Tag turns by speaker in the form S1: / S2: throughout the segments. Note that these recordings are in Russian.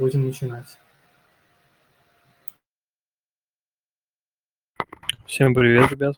S1: Будем начинать.
S2: Всем привет, ребят.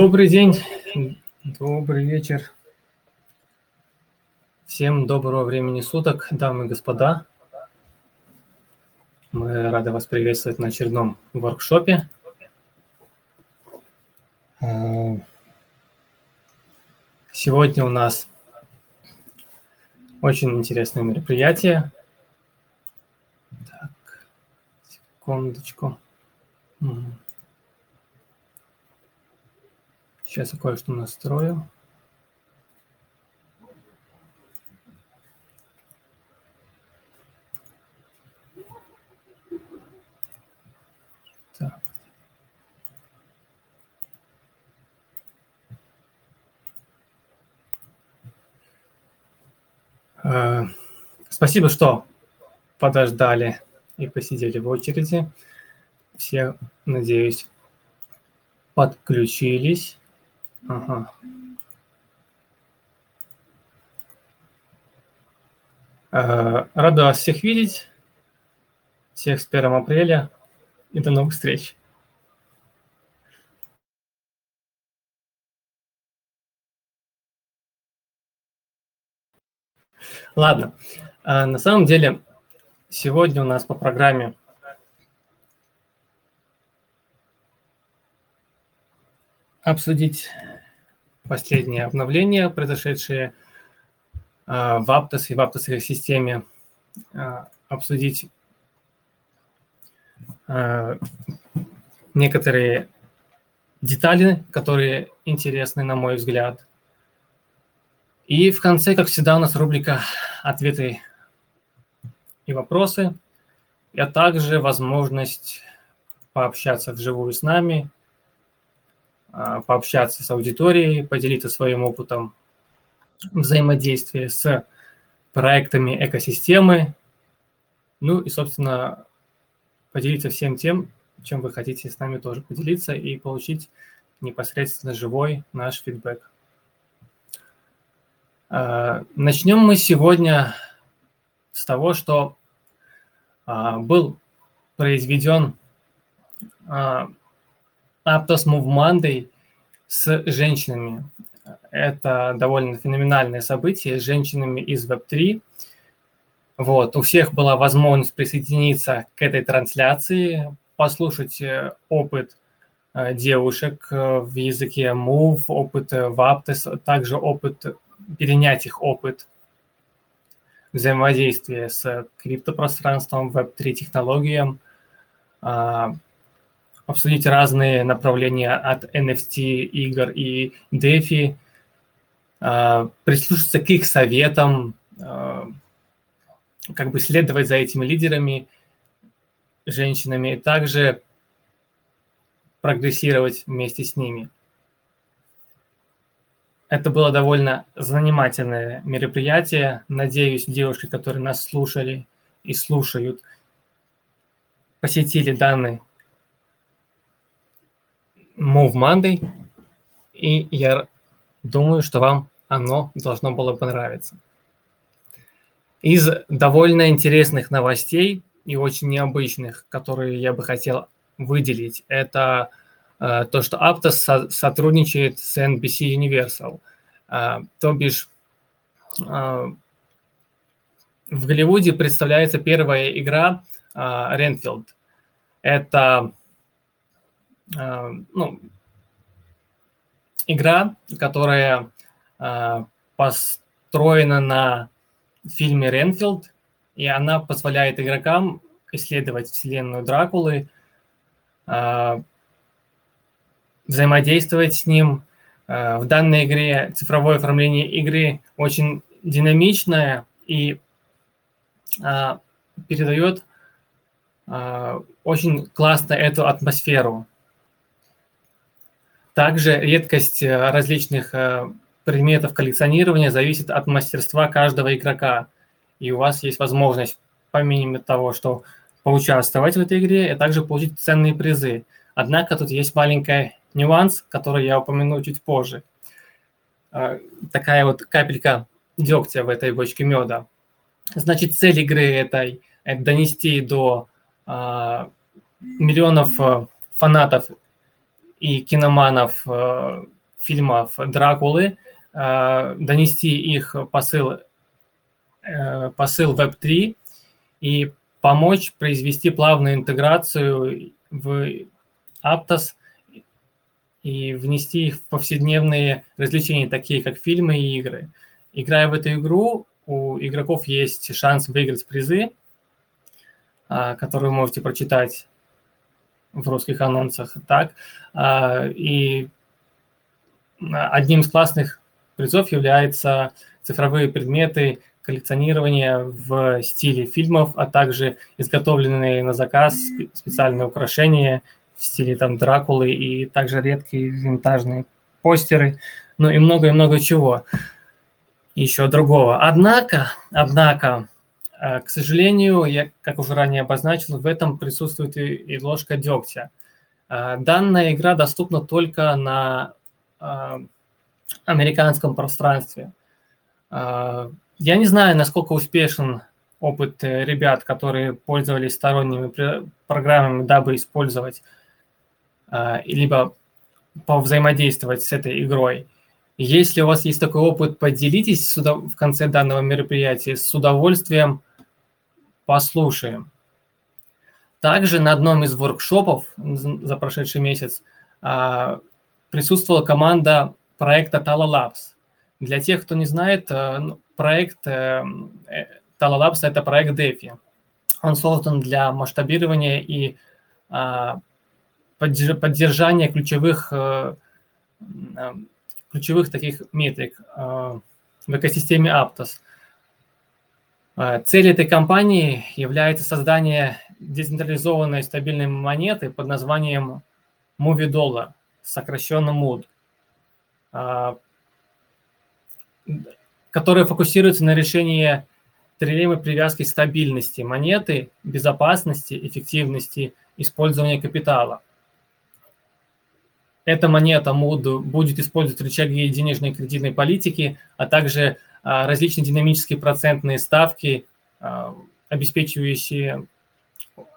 S1: Добрый день, добрый вечер. Всем доброго времени суток, дамы и господа. Мы рады вас приветствовать на очередном воркшопе. Сегодня у нас очень интересное мероприятие. Так, секундочку. Сейчас я кое-что настрою. Э, спасибо, что подождали и посидели в очереди. Все, надеюсь, подключились. Ага. Э, рада всех видеть. Всех с 1 апреля и до новых встреч. Ладно. Э, на самом деле, сегодня у нас по программе обсудить последние обновления, произошедшие в Aptos и в Aptos системе, обсудить некоторые детали, которые интересны, на мой взгляд. И в конце, как всегда, у нас рубрика «Ответы и вопросы», а также возможность пообщаться вживую с нами, а, пообщаться с аудиторией, поделиться своим опытом взаимодействия с проектами экосистемы, ну и, собственно, поделиться всем тем, чем вы хотите с нами тоже поделиться и получить непосредственно живой наш фидбэк. А, начнем мы сегодня с того, что а, был произведен а, Aptos Move Monday с женщинами. Это довольно феноменальное событие с женщинами из Web3. Вот, у всех была возможность присоединиться к этой трансляции, послушать э, опыт э, девушек э, в языке Move, опыт Aptos, также опыт, перенять их опыт взаимодействия с криптопространством, Web3 технологиям, а, обсудить разные направления от NFT, игр и DeFi, а, прислушаться к их советам, а, как бы следовать за этими лидерами – женщинами, и также прогрессировать вместе с ними. Это было довольно занимательное мероприятие. Надеюсь, девушки, которые нас слушали и слушают, посетили данный Move Monday, и я думаю, что вам оно должно было понравиться. Из довольно интересных новостей и очень необычных, которые я бы хотел выделить, это э, то, что Aptos со- сотрудничает с NBC Universal. Э, то бишь, э, в Голливуде представляется первая игра э, Renfield. Это э, ну, игра, которая э, построена на фильме Ренфилд, и она позволяет игрокам исследовать вселенную Дракулы, а, взаимодействовать с ним. В данной игре цифровое оформление игры очень динамичное и передает очень классно эту атмосферу. Также редкость различных предметов коллекционирования зависит от мастерства каждого игрока и у вас есть возможность, помимо того, что поучаствовать в этой игре, а также получить ценные призы. Однако тут есть маленький нюанс, который я упомяну чуть позже. А, такая вот капелька дегтя в этой бочке меда. Значит, цель игры этой – это донести до миллионов фанатов и киноманов а, фильмов Дракулы, а, донести их посыл Э, посыл Web3 и помочь произвести плавную интеграцию в Aptos и внести их в повседневные развлечения, такие как фильмы и игры. Играя в эту игру, у игроков есть шанс выиграть призы, а, которые вы можете прочитать в русских анонсах. Так, а, и одним из классных призов являются цифровые предметы коллекционирование в стиле фильмов, а также изготовленные на заказ специальные украшения в стиле там Дракулы и также редкие винтажные постеры, ну и много-много чего еще другого. Однако, однако, к сожалению, я, как уже ранее обозначил, в этом присутствует и, и ложка дегтя. Э, данная игра доступна только на э, американском пространстве. Я не знаю, насколько успешен опыт э, ребят, которые пользовались сторонними программами, дабы использовать либо взаимодействовать с этой игрой. Если у вас есть такой опыт, поделитесь в конце данного мероприятия, с удовольствием послушаем. Также на одном из воркшопов за прошедший месяц а, присутствовала команда проекта Tala Labs. Для тех, кто не знает, ну, проект Tala Labs – это проект DeFi. Он создан для масштабирования и поддержания ключевых, ключевых таких метрик в экосистеме Aptos. Цель этой компании является создание децентрализованной стабильной монеты под названием Movie Dollar, сокращенно MOOD, которая фокусируется на решении трилеммы привязки стабильности монеты, безопасности, эффективности использования капитала. Эта монета MOOD будет использовать рычаги денежной и кредитной политики, а также а, различные динамические процентные ставки, а, обеспечивающие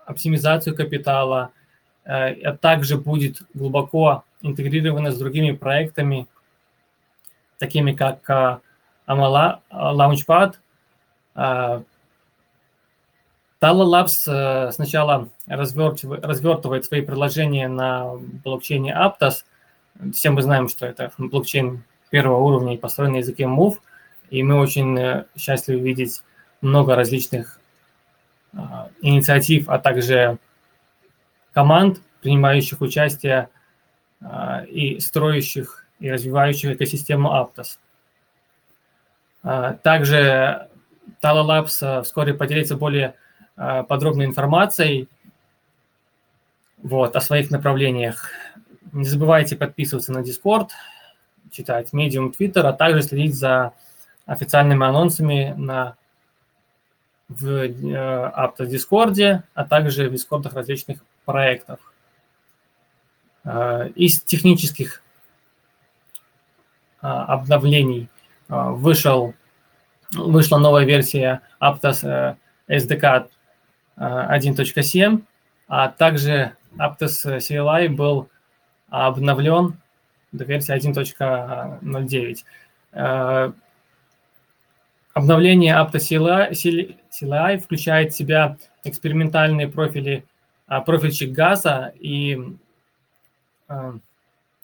S1: оптимизацию капитала, а, а также будет глубоко интегрирована с другими проектами, такими как Amala Launchpad. Tala Labs сначала развертывает свои приложения на блокчейне Aptos. Все мы знаем, что это блокчейн первого уровня и построен на языке Move – и мы очень э, счастливы видеть много различных а, инициатив, а также команд, принимающих участие а, и строящих и развивающих экосистему Aptos. А, также Tala Labs вскоре поделится более подробной информацией вот, о своих направлениях. Не забывайте подписываться на Discord, читать Medium, Twitter, а также следить за официальными анонсами на, в э, Aptos Discord, а также в дискордах различных проектов. Э, из технических э, обновлений вышел, вышла новая версия Aptos SDK 1.7, а также Aptos CLI был обновлен до версии 1.09. Обновление AptoCLI включает в себя экспериментальные профили, а, профильчик газа, и а,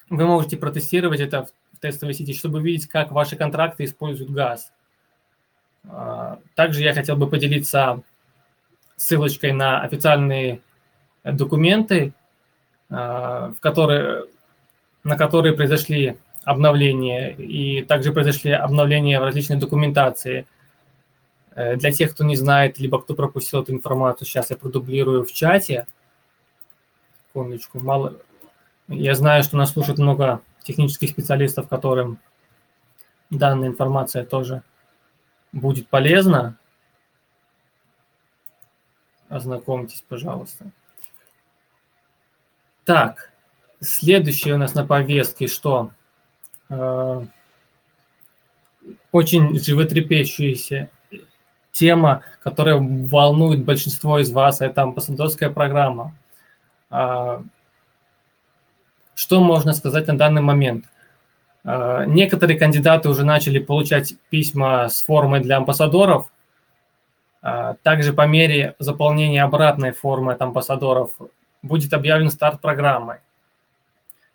S1: вы можете протестировать это в тестовой сети, чтобы видеть, как ваши контракты используют газ. А, также я хотел бы поделиться ссылочкой на официальные документы, в которые, на которые произошли обновления, и также произошли обновления в различной документации. Э, для тех, кто не знает, либо кто пропустил эту информацию, сейчас я продублирую в чате. Секундочку, мало... Я знаю, что нас слушает много технических специалистов, которым данная информация тоже будет полезна. Ознакомьтесь, пожалуйста. Так, следующее у нас на повестке что? Э, очень животрепещущаяся тема, которая волнует большинство из вас, это амбассадорская программа. Э, что можно сказать на данный момент? Э, некоторые кандидаты уже начали получать письма с формой для амбассадоров. Также по мере заполнения обратной формы от амбассадоров будет объявлен старт программы.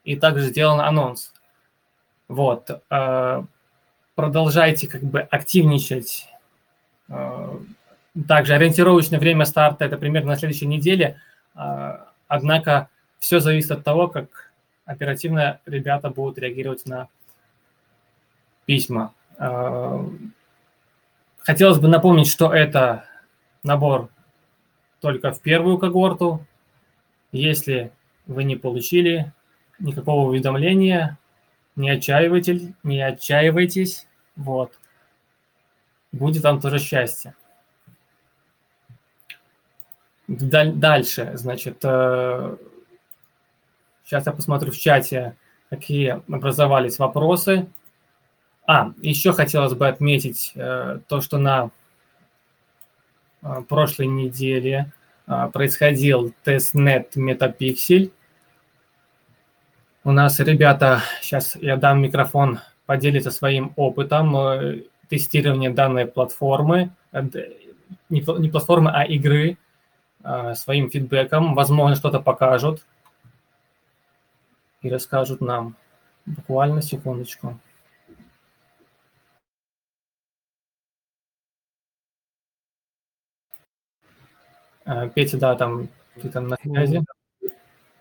S1: И также сделан анонс. Вот. Э, продолжайте как бы активничать. Э, также ориентировочное время старта – это примерно на следующей неделе. Э, однако все зависит от того, как оперативно ребята будут реагировать на письма. Хотелось бы напомнить, что это набор только в первую когорту. Если вы не получили никакого уведомления, не отчаивайтесь, не отчаивайтесь, вот. Будет вам тоже счастье. Дальше, значит, сейчас э, я посмотрю в чате, какие образовались вопросы. А, еще хотелось бы отметить э, то, что на э, прошлой неделе происходил тестнет Metapixel. У нас ребята, сейчас я дам микрофон, поделиться своим опытом э, тестирования данной платформы, э, не платформы, а игры, э, своим фидбэком. Возможно, что-то покажут и расскажут нам. Буквально секундочку. Петя, да, там ты там на связи?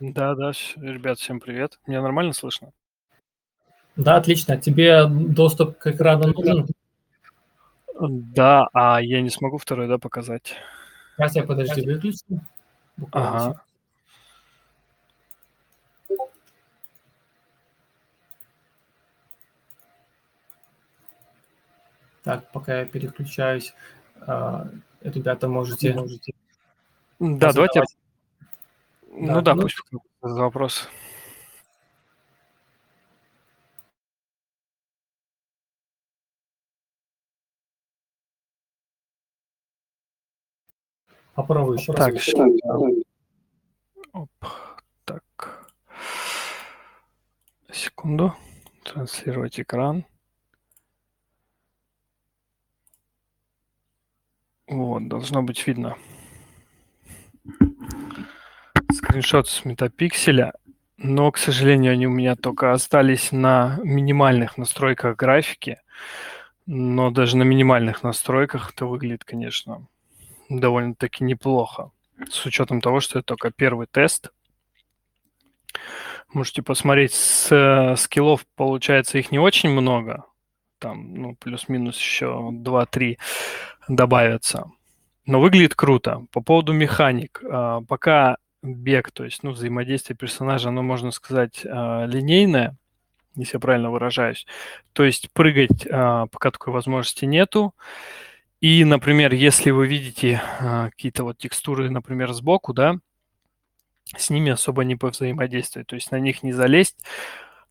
S2: Да, да, ребят, всем привет. Меня нормально слышно?
S1: Да, отлично. Тебе доступ к экрану нужен?
S2: Да, а я не смогу второй, да, показать?
S1: Сейчас я, подожди, выключу.
S2: Ага.
S1: Так, пока я переключаюсь, э, ребята, можете... можете
S2: да, давайте... Ну да, ну... пусть вопрос.
S1: Попробуй еще
S2: так,
S1: раз.
S2: Сейчас. Оп, так. Секунду. Транслировать экран. Вот, должно быть видно. Скриншот с метапикселя, но, к сожалению, они у меня только остались на минимальных настройках графики. Но даже на минимальных настройках это выглядит, конечно, довольно-таки неплохо. С учетом того, что это только первый тест. Можете посмотреть, с скиллов, получается, их не очень много. Там, ну, плюс-минус еще 2-3 добавятся. Но выглядит круто. По поводу механик. А, пока бег, то есть, ну, взаимодействие персонажа, оно, можно сказать, а, линейное, если я правильно выражаюсь. То есть прыгать а, пока такой возможности нету. И, например, если вы видите а, какие-то вот текстуры, например, сбоку, да, с ними особо не повзаимодействовать, то есть на них не залезть.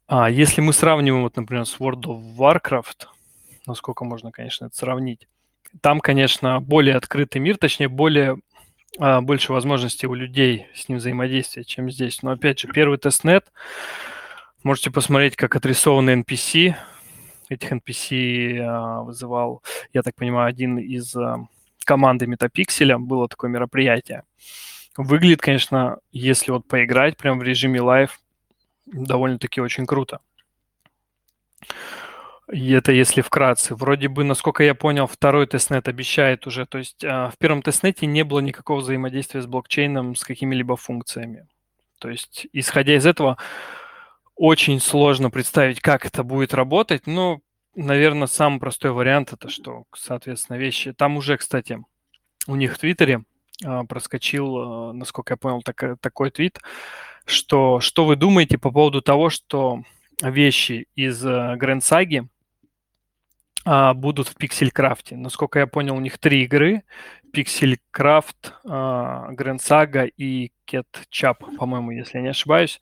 S2: А если мы сравниваем, вот, например, с World of Warcraft, насколько можно, конечно, это сравнить, там, конечно, более открытый мир, точнее, более больше возможностей у людей с ним взаимодействия, чем здесь. Но опять же, первый тестнет, можете посмотреть, как отрисованы NPC, этих NPC а, вызывал, я так понимаю, один из а, команды Метапикселя. Было такое мероприятие. Выглядит, конечно, если вот поиграть прям в режиме live, довольно-таки очень круто. И это если вкратце. Вроде бы, насколько я понял, второй тестнет обещает уже. То есть в первом тестнете не было никакого взаимодействия с блокчейном, с какими-либо функциями. То есть, исходя из этого, очень сложно представить, как это будет работать, но, наверное, самый простой вариант это что, соответственно, вещи. Там уже, кстати, у них в Твиттере а, проскочил, а, насколько я понял, так, такой твит, что что вы думаете по поводу того, что вещи из а, Grand Saga а, будут в Пикселькрафте. Насколько я понял, у них три игры. Пикселькрафт, а, Grand Saga и Ketchup, по-моему, если я не ошибаюсь.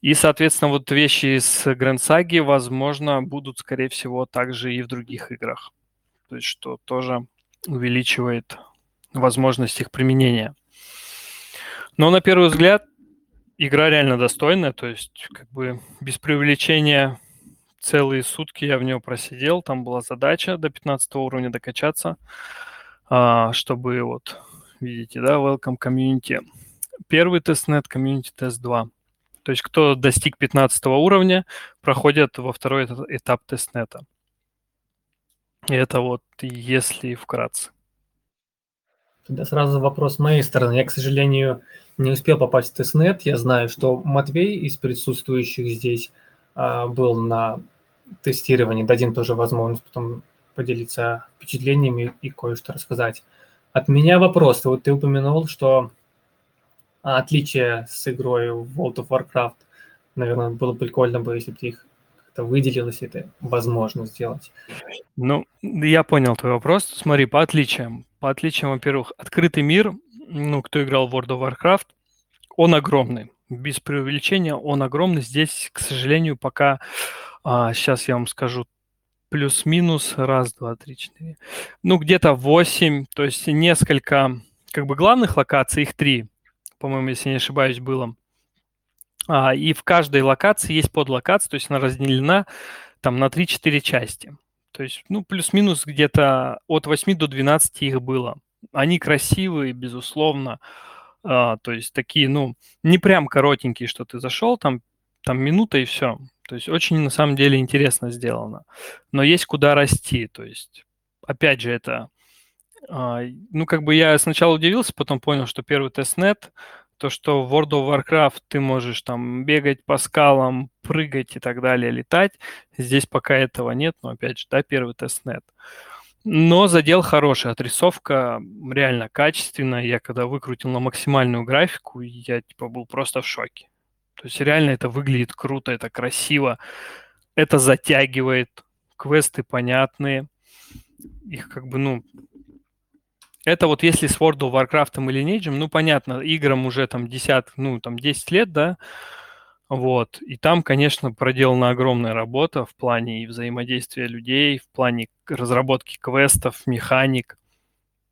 S2: И, соответственно, вот вещи из Grand Saga, возможно, будут, скорее всего, также и в других играх. То есть, что тоже увеличивает возможность их применения. Но на первый взгляд игра реально достойная, то есть как бы без привлечения целые сутки я в него просидел, там была задача до 15 уровня докачаться, а, чтобы вот, видите, да, Welcome Community. Первый тестнет, Community Test 2. То есть кто достиг 15 уровня, проходит во второй этап тестнета. И это вот если вкратце.
S1: Тогда сразу вопрос с моей стороны. Я, к сожалению, не успел попасть в тестнет. Я знаю, что Матвей из присутствующих здесь а, был на тестировании. Дадим тоже возможность потом поделиться впечатлениями и кое-что рассказать. От меня вопрос. Вот ты упомянул, что отличие с игрой World of Warcraft. Наверное, было бы прикольно бы, если бы ты их как-то выделил, если это возможно сделать.
S2: Ну, я понял твой вопрос. Смотри, по отличиям. По отличиям, во-первых, открытый мир, ну, кто играл в World of Warcraft, он огромный. Без преувеличения он огромный. Здесь, к сожалению, пока, а, сейчас я вам скажу, плюс-минус, раз, два, три, четыре, ну, где-то восемь, то есть несколько, как бы главных локаций, их три по-моему, если не ошибаюсь, было. А, и в каждой локации есть подлокация, то есть она разделена там на 3-4 части. То есть, ну, плюс-минус где-то от 8 до 12 их было. Они красивые, безусловно. А, то есть такие, ну, не прям коротенькие, что ты зашел, там, там минута и все. То есть очень на самом деле интересно сделано. Но есть куда расти. То есть, опять же, это... А, ну, как бы я сначала удивился, потом понял, что первый тестнет, то, что в World of Warcraft ты можешь там бегать по скалам, прыгать и так далее, летать. Здесь пока этого нет, но опять же, да, первый тестнет. Но задел хороший, отрисовка реально качественная. Я когда выкрутил на максимальную графику, я типа был просто в шоке. То есть реально это выглядит круто, это красиво, это затягивает, квесты понятные. Их как бы, ну, это вот если с World of Warcraft или Lineage, ну, понятно, играм уже там 10, ну, там 10 лет, да, вот. И там, конечно, проделана огромная работа в плане и взаимодействия людей, в плане разработки квестов, механик.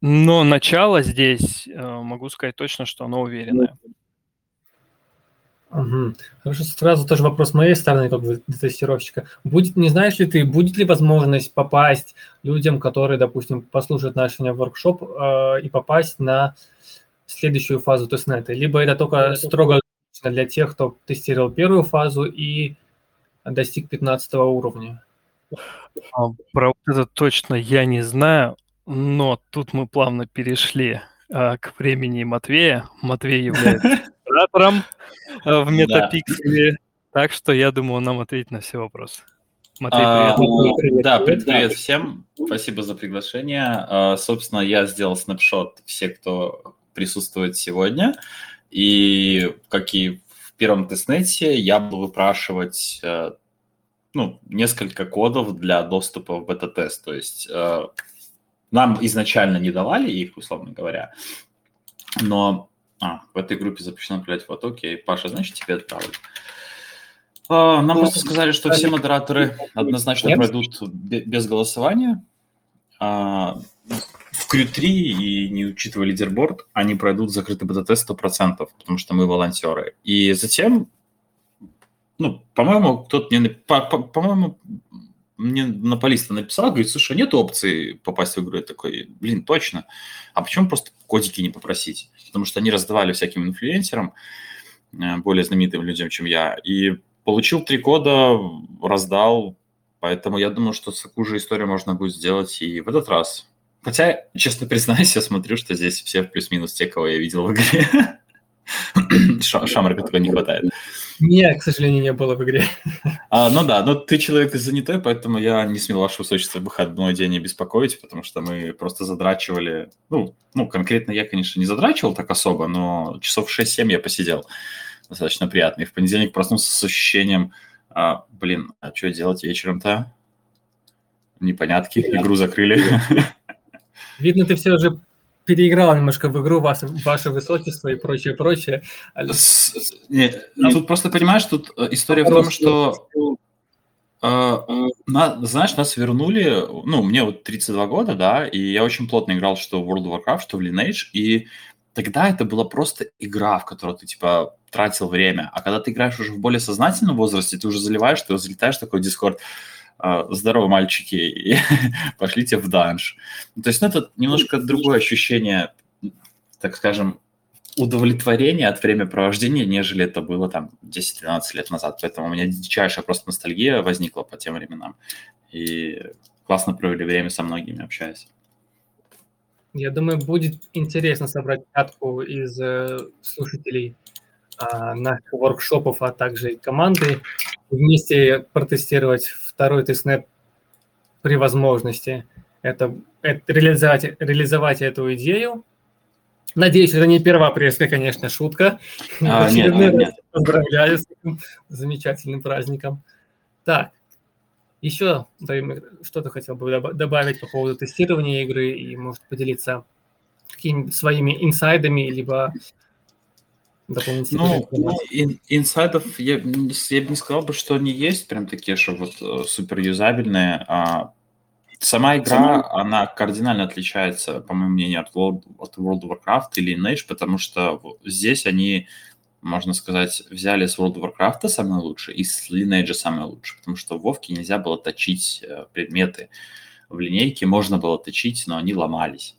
S2: Но начало здесь, э, могу сказать точно, что оно уверенное.
S1: Угу. Хорошо, сразу тоже вопрос моей стороны, как бы тестировщика. Будет, не знаешь ли ты, будет ли возможность попасть людям, которые, допустим, послушают наш воркшоп э, и попасть на следующую фазу тестнета? Либо это только строго для тех, кто тестировал первую фазу и достиг 15 уровня?
S2: А, про вот это точно я не знаю, но тут мы плавно перешли а, к времени Матвея. Матвей является оператором а, в метапикселе, так что я думаю, он нам ответит на все вопросы.
S3: Матвей, привет. А, привет. Да, привет, привет всем. Спасибо за приглашение. А, собственно, я сделал снапшот все, кто присутствует сегодня. И как и в первом тестнете, я буду выпрашивать э, ну, несколько кодов для доступа в бета-тест. То есть э, нам изначально не давали их, условно говоря, но а, в этой группе запрещено направлять фото. Окей, Паша, значит, тебе отправлю. А, нам просто сказали, что все модераторы однозначно пройдут без голосования. А, в Q3 и не учитывая лидерборд, они пройдут закрытый бета-тест 100%, потому что мы волонтеры. И затем, ну, по-моему, кто-то мне, по, по, мне монополиста написал, говорит, слушай, нет опции попасть в игру. Я такой, блин, точно. А почему просто кодики не попросить? Потому что они раздавали всяким инфлюенсерам, э, более знаменитым людям, чем я. И получил три кода, раздал. Поэтому я думаю, что такую же историю можно будет сделать и в этот раз. Хотя, честно признаюсь, я смотрю, что здесь все плюс-минус те, кого я видел в игре. Шамрика только не хватает.
S1: Меня, к сожалению, не было в игре.
S3: А, ну да, но ты человек занятой, поэтому я не смел ваше высочество выходной день не беспокоить, потому что мы просто задрачивали, ну, ну, конкретно я, конечно, не задрачивал так особо, но часов 6-7 я посидел. Достаточно приятно. И в понедельник проснулся с ощущением, а, блин, а что делать вечером-то? Непонятки, игру закрыли.
S1: Видно, ты все же переиграл немножко в игру ваше, ваше высочество и прочее, прочее.
S3: С, нет, а, тут просто понимаешь, тут э, история в том, что э, на, знаешь, нас вернули, ну, мне вот 32 года, да, и я очень плотно играл что в World of Warcraft, что в Lineage, и тогда это была просто игра, в которую ты, типа, тратил время. А когда ты играешь уже в более сознательном возрасте, ты уже заливаешь, ты залетаешь в такой Discord, здорово, мальчики, пошлите в данж. То есть, ну, это немножко другое ощущение, так скажем, удовлетворения от времяпровождения, нежели это было там 10-12 лет назад. Поэтому у меня дичайшая просто ностальгия возникла по тем временам. И классно провели время со многими, общаясь.
S1: Я думаю, будет интересно собрать пятку из э, слушателей а, наших воркшопов, а также команды, вместе протестировать второй тестнет при возможности. Это, это реализовать, реализовать эту идею. Надеюсь, это не 1 апрельская, конечно, шутка. А, нет, нет, нет. Поздравляю с этим замечательным праздником. Так, еще что-то хотел бы добавить по поводу тестирования игры и, может, поделиться какими своими инсайдами, либо
S3: дополнительных? Ну, ин, инсайдов я, я бы не сказал бы, что они есть прям такие, что вот э, супер юзабельные. А сама игра, сама... она кардинально отличается, по моему мнению, от World, от World of Warcraft или Lineage, потому что здесь они, можно сказать, взяли с World of Warcraft самое лучшее и с Lineage самое лучшее, потому что в Вовке нельзя было точить э, предметы. В линейке можно было точить, но они ломались.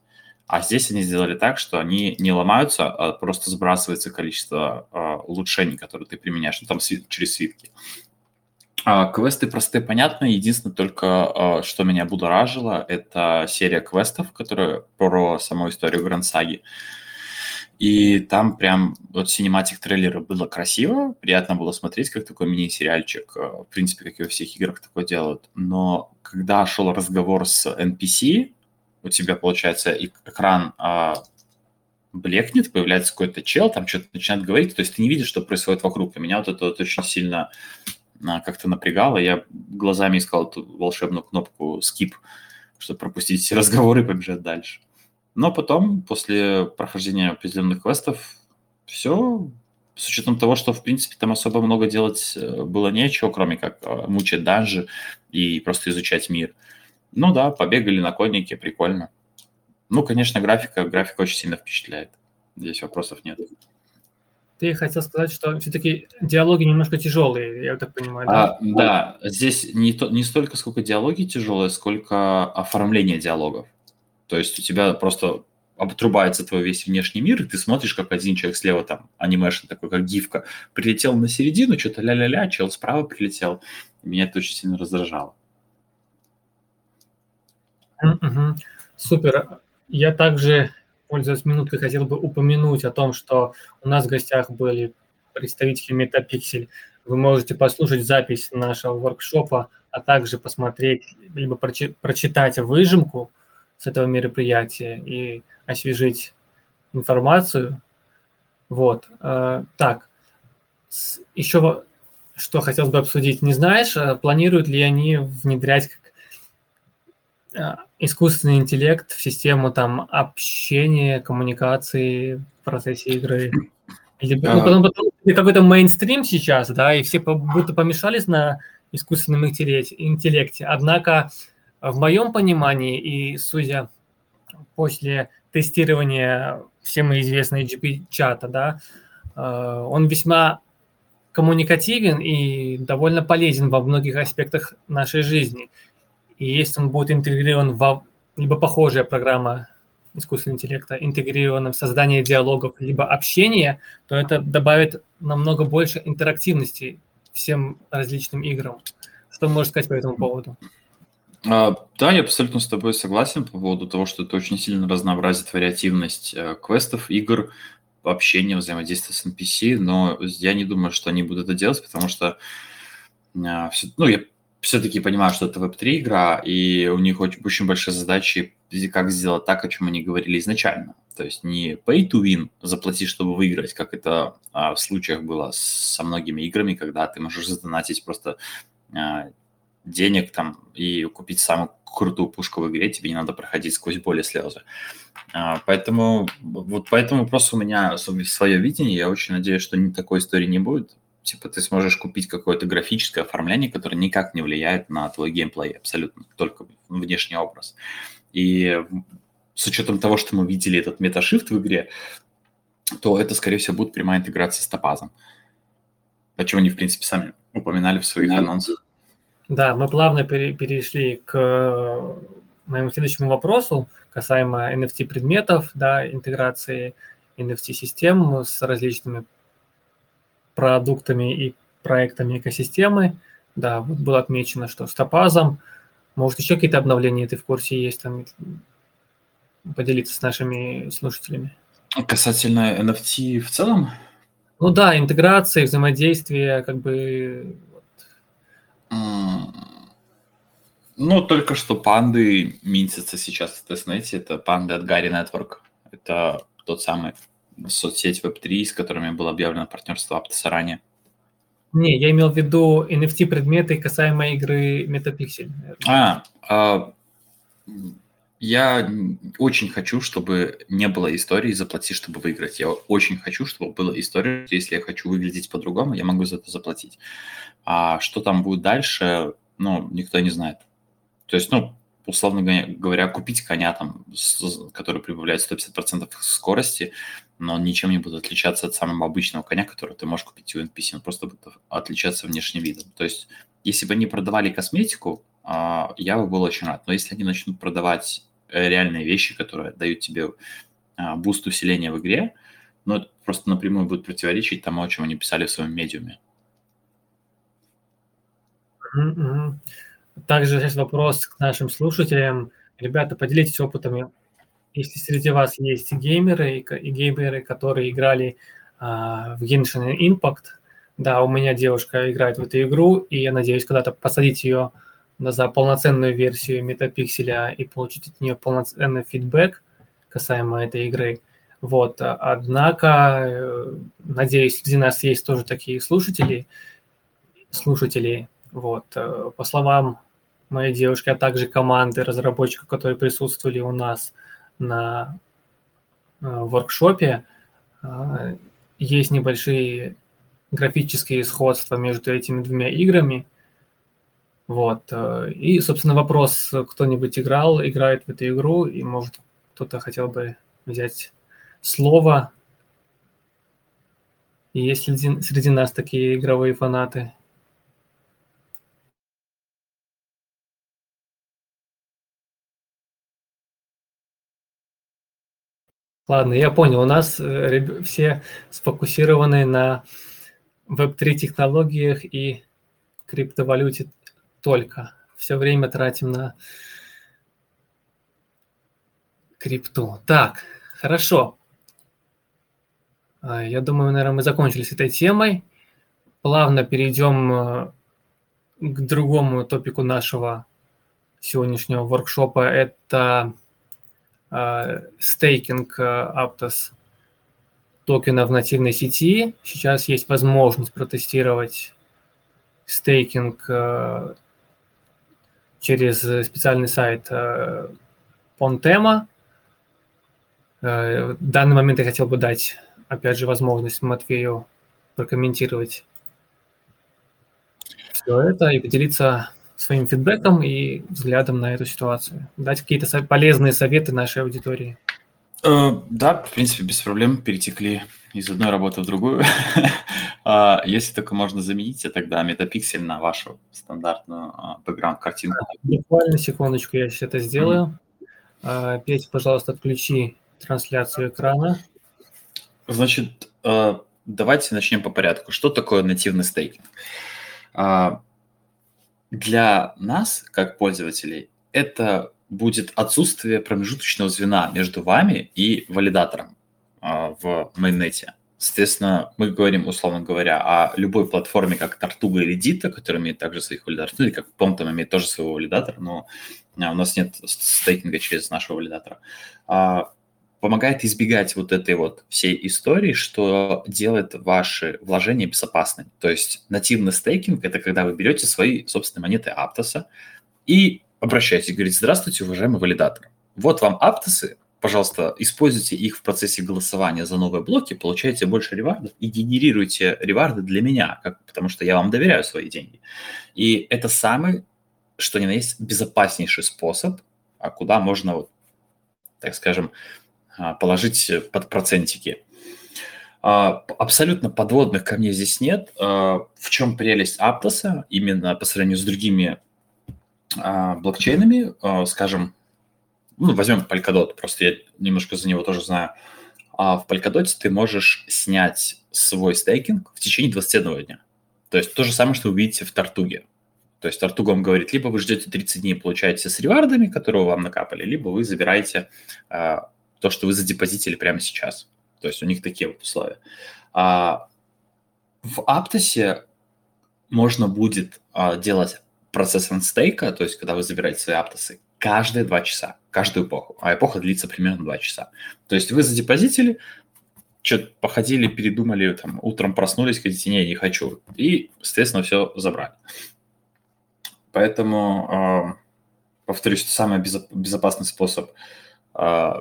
S3: А здесь они сделали так, что они не ломаются, а просто сбрасывается количество э, улучшений, которые ты применяешь, ну, там через свитки. А, квесты простые, понятно. Единственное только, а, что меня будоражило, это серия квестов, которая про саму историю Гранд Саги. И там прям вот синематик трейлера было красиво, приятно было смотреть, как такой мини-сериальчик. А, в принципе, как и во всех играх такое делают. Но когда шел разговор с NPC, у тебя, получается, экран а, блекнет, появляется какой-то чел, там что-то начинает говорить, то есть ты не видишь, что происходит вокруг. И меня вот это вот очень сильно как-то напрягало. Я глазами искал эту волшебную кнопку skip, чтобы пропустить все разговоры и побежать дальше. Но потом, после прохождения определенных квестов, все, с учетом того, что, в принципе, там особо много делать э, было нечего, кроме как э, мучить данжи и просто изучать мир. Ну да, побегали на коннике, прикольно. Ну, конечно, графика, графика очень сильно впечатляет. Здесь вопросов нет.
S1: Ты хотел сказать, что все-таки диалоги немножко тяжелые, я так понимаю,
S3: да? А, да, здесь не, то, не столько сколько диалоги тяжелые, сколько оформление диалогов. То есть у тебя просто отрубается твой весь внешний мир, и ты смотришь, как один человек слева там, анимешн такой, как гифка, прилетел на середину, что-то ля-ля-ля, чел справа прилетел. Меня это очень сильно раздражало.
S1: Mm-hmm. Супер. Я также пользуясь минуткой, хотел бы упомянуть о том, что у нас в гостях были представители Metapixel. Вы можете послушать запись нашего воркшопа, а также посмотреть, либо прочи- прочитать выжимку с этого мероприятия и освежить информацию. Вот. Э, так, еще что хотелось бы обсудить. Не знаешь, э, планируют ли они внедрять искусственный интеллект в систему там общения, коммуникации в процессе игры. Или, ну, потому, потому какой-то мейнстрим сейчас, да, и все будто помешались на искусственном интеллекте. Однако в моем понимании и судя после тестирования всем известной GP-чата, да, э, он весьма коммуникативен и довольно полезен во многих аспектах нашей жизни. И если он будет интегрирован в либо похожая программа искусственного интеллекта, интегрирована в создание диалогов, либо общение, то это добавит намного больше интерактивности всем различным играм. Что можешь сказать по этому поводу?
S3: А, да, я абсолютно с тобой согласен по поводу того, что это очень сильно разнообразит вариативность э, квестов, игр, общения, взаимодействия с NPC, но я не думаю, что они будут это делать, потому что а, ну, я все-таки понимаю, что это Web3 игра, и у них очень, очень большие задачи, как сделать так, о чем они говорили изначально. То есть не pay to win, заплати, чтобы выиграть, как это а, в случаях было со многими играми, когда ты можешь задонатить просто а, денег там и купить самую крутую пушку в игре, тебе не надо проходить сквозь боли слезы. А, поэтому вот по этому вопросу у меня свое видение, я очень надеюсь, что такой истории не будет, типа ты сможешь купить какое-то графическое оформление, которое никак не влияет на твой геймплей абсолютно, только внешний образ. И с учетом того, что мы видели этот меташифт в игре, то это, скорее всего, будет прямая интеграция с топазом. Почему они, в принципе, сами упоминали в своих анонсах.
S1: Да, мы плавно перешли к моему следующему вопросу касаемо NFT-предметов, да, интеграции NFT-систем с различными продуктами и проектами экосистемы. Да, вот было отмечено, что с топазом. Может, еще какие-то обновления ты в курсе есть, там, поделиться с нашими слушателями?
S3: Касательно NFT в целом?
S1: Ну да, интеграция, взаимодействие, как бы...
S3: Ну, только что панды минтятся сейчас в тестнете. Это панды от Gary Network. Это тот самый соцсеть Web3, с которыми было объявлено партнерство Aptos ранее.
S1: Не, я имел в виду NFT-предметы касаемо игры Metapixel.
S3: А, а, я очень хочу, чтобы не было истории «заплати, чтобы выиграть». Я очень хочу, чтобы была история, если я хочу выглядеть по-другому, я могу за это заплатить. А что там будет дальше, ну, никто не знает. То есть, ну, условно говоря, купить коня, там, который прибавляет 150% скорости, но он ничем не будет отличаться от самого обычного коня, который ты можешь купить у NPC, он просто будет отличаться внешним видом. То есть, если бы они продавали косметику, а, я бы был очень рад. Но если они начнут продавать э, реальные вещи, которые дают тебе а, boost усиления в игре, ну, это просто напрямую будет противоречить тому, о чем они писали в своем Medium е.
S1: Также есть вопрос к нашим слушателям. Ребята, поделитесь опытами. Если среди вас есть геймеры и геймеры, которые играли а, в Genshin Impact, да, у меня девушка играет в эту игру, и я надеюсь когда-то посадить ее за полноценную версию метапикселя и получить от нее полноценный фидбэк касаемо этой игры. Вот, однако, э, надеюсь, среди нас есть тоже такие слушатели, слушатели, вот, э, по словам моей девушки, а также команды разработчиков, которые присутствовали у нас на э, воркшопе, есть небольшие графические сходства между этими двумя играми. Вот. И, собственно, вопрос, кто-нибудь играл, играет в эту игру, и, может, кто-то хотел бы взять слово. Есть среди, среди нас такие игровые фанаты. Ладно, я понял. У нас э, все сфокусированы на веб-3 технологиях и криптовалюте только. Все время тратим на крипту. Так, хорошо. А, я думаю, наверное, мы закончили с этой темой. Плавно перейдем э, к другому топику нашего сегодняшнего воркшопа. Это стейкинг э, Aptos токена в нативной сети. Сейчас есть возможность протестировать стейкинг через специальный сайт Pontema. В данный момент я хотел бы дать опять же, возможность Матвею прокомментировать все это и поделиться своим фидбэком и взглядом на эту ситуацию. Дать какие-то полезные советы нашей аудитории.
S3: Э, да, в принципе, без проблем перетекли из одной работы в другую. А, если только можно заменить, тогда метапиксель на вашу стандартную а, бэкграунд-картинку.
S1: Буквально секундочку, я сейчас это сделаю. Mm-hmm. Петь, пожалуйста, отключи трансляцию экрана.
S3: Значит, э, давайте начнем по порядку. Что такое нативный стейкинг? А, для нас, как пользователей, это будет отсутствие промежуточного звена между вами и валидатором а, в майнете. Соответственно, мы говорим, условно говоря, о любой платформе, как Тартуга или Дита, которая имеет также своих валидаторов, ну или как Помтом имеет тоже своего валидатора, но а, у нас нет стейкинга через нашего валидатора помогает избегать вот этой вот всей истории, что делает ваши вложения безопасными. То есть нативный стейкинг – это когда вы берете свои собственные монеты Аптоса и обращаетесь, говорите, здравствуйте, уважаемый валидатор. Вот вам Аптосы, пожалуйста, используйте их в процессе голосования за новые блоки, получаете больше ревардов и генерируйте реварды для меня, как, потому что я вам доверяю свои деньги. И это самый, что ни на есть, безопаснейший способ, а куда можно, вот, так скажем, положить под процентики. А, абсолютно подводных камней здесь нет. А, в чем прелесть Аптоса именно по сравнению с другими блокчейнами, скажем, ну, возьмем Polkadot, просто я немножко за него тоже знаю. В Polkadot ты можешь снять свой стейкинг в течение 21 дня. То есть то же самое, что вы видите в Тартуге. То есть Тартуга вам говорит, либо вы ждете 30 дней, получаете с ревардами, которые вам накапали, либо вы забираете то, что вы задепозитили прямо сейчас. То есть у них такие вот условия. А в Аптосе можно будет а, делать процесс анстейка, то есть когда вы забираете свои аптосы, каждые два часа, каждую эпоху. А эпоха длится примерно два часа. То есть вы задепозитили, что-то походили, передумали, там, утром проснулись, говорите, не, не хочу. И, соответственно, все забрали. Поэтому, э, повторюсь, это самый безопасный способ э,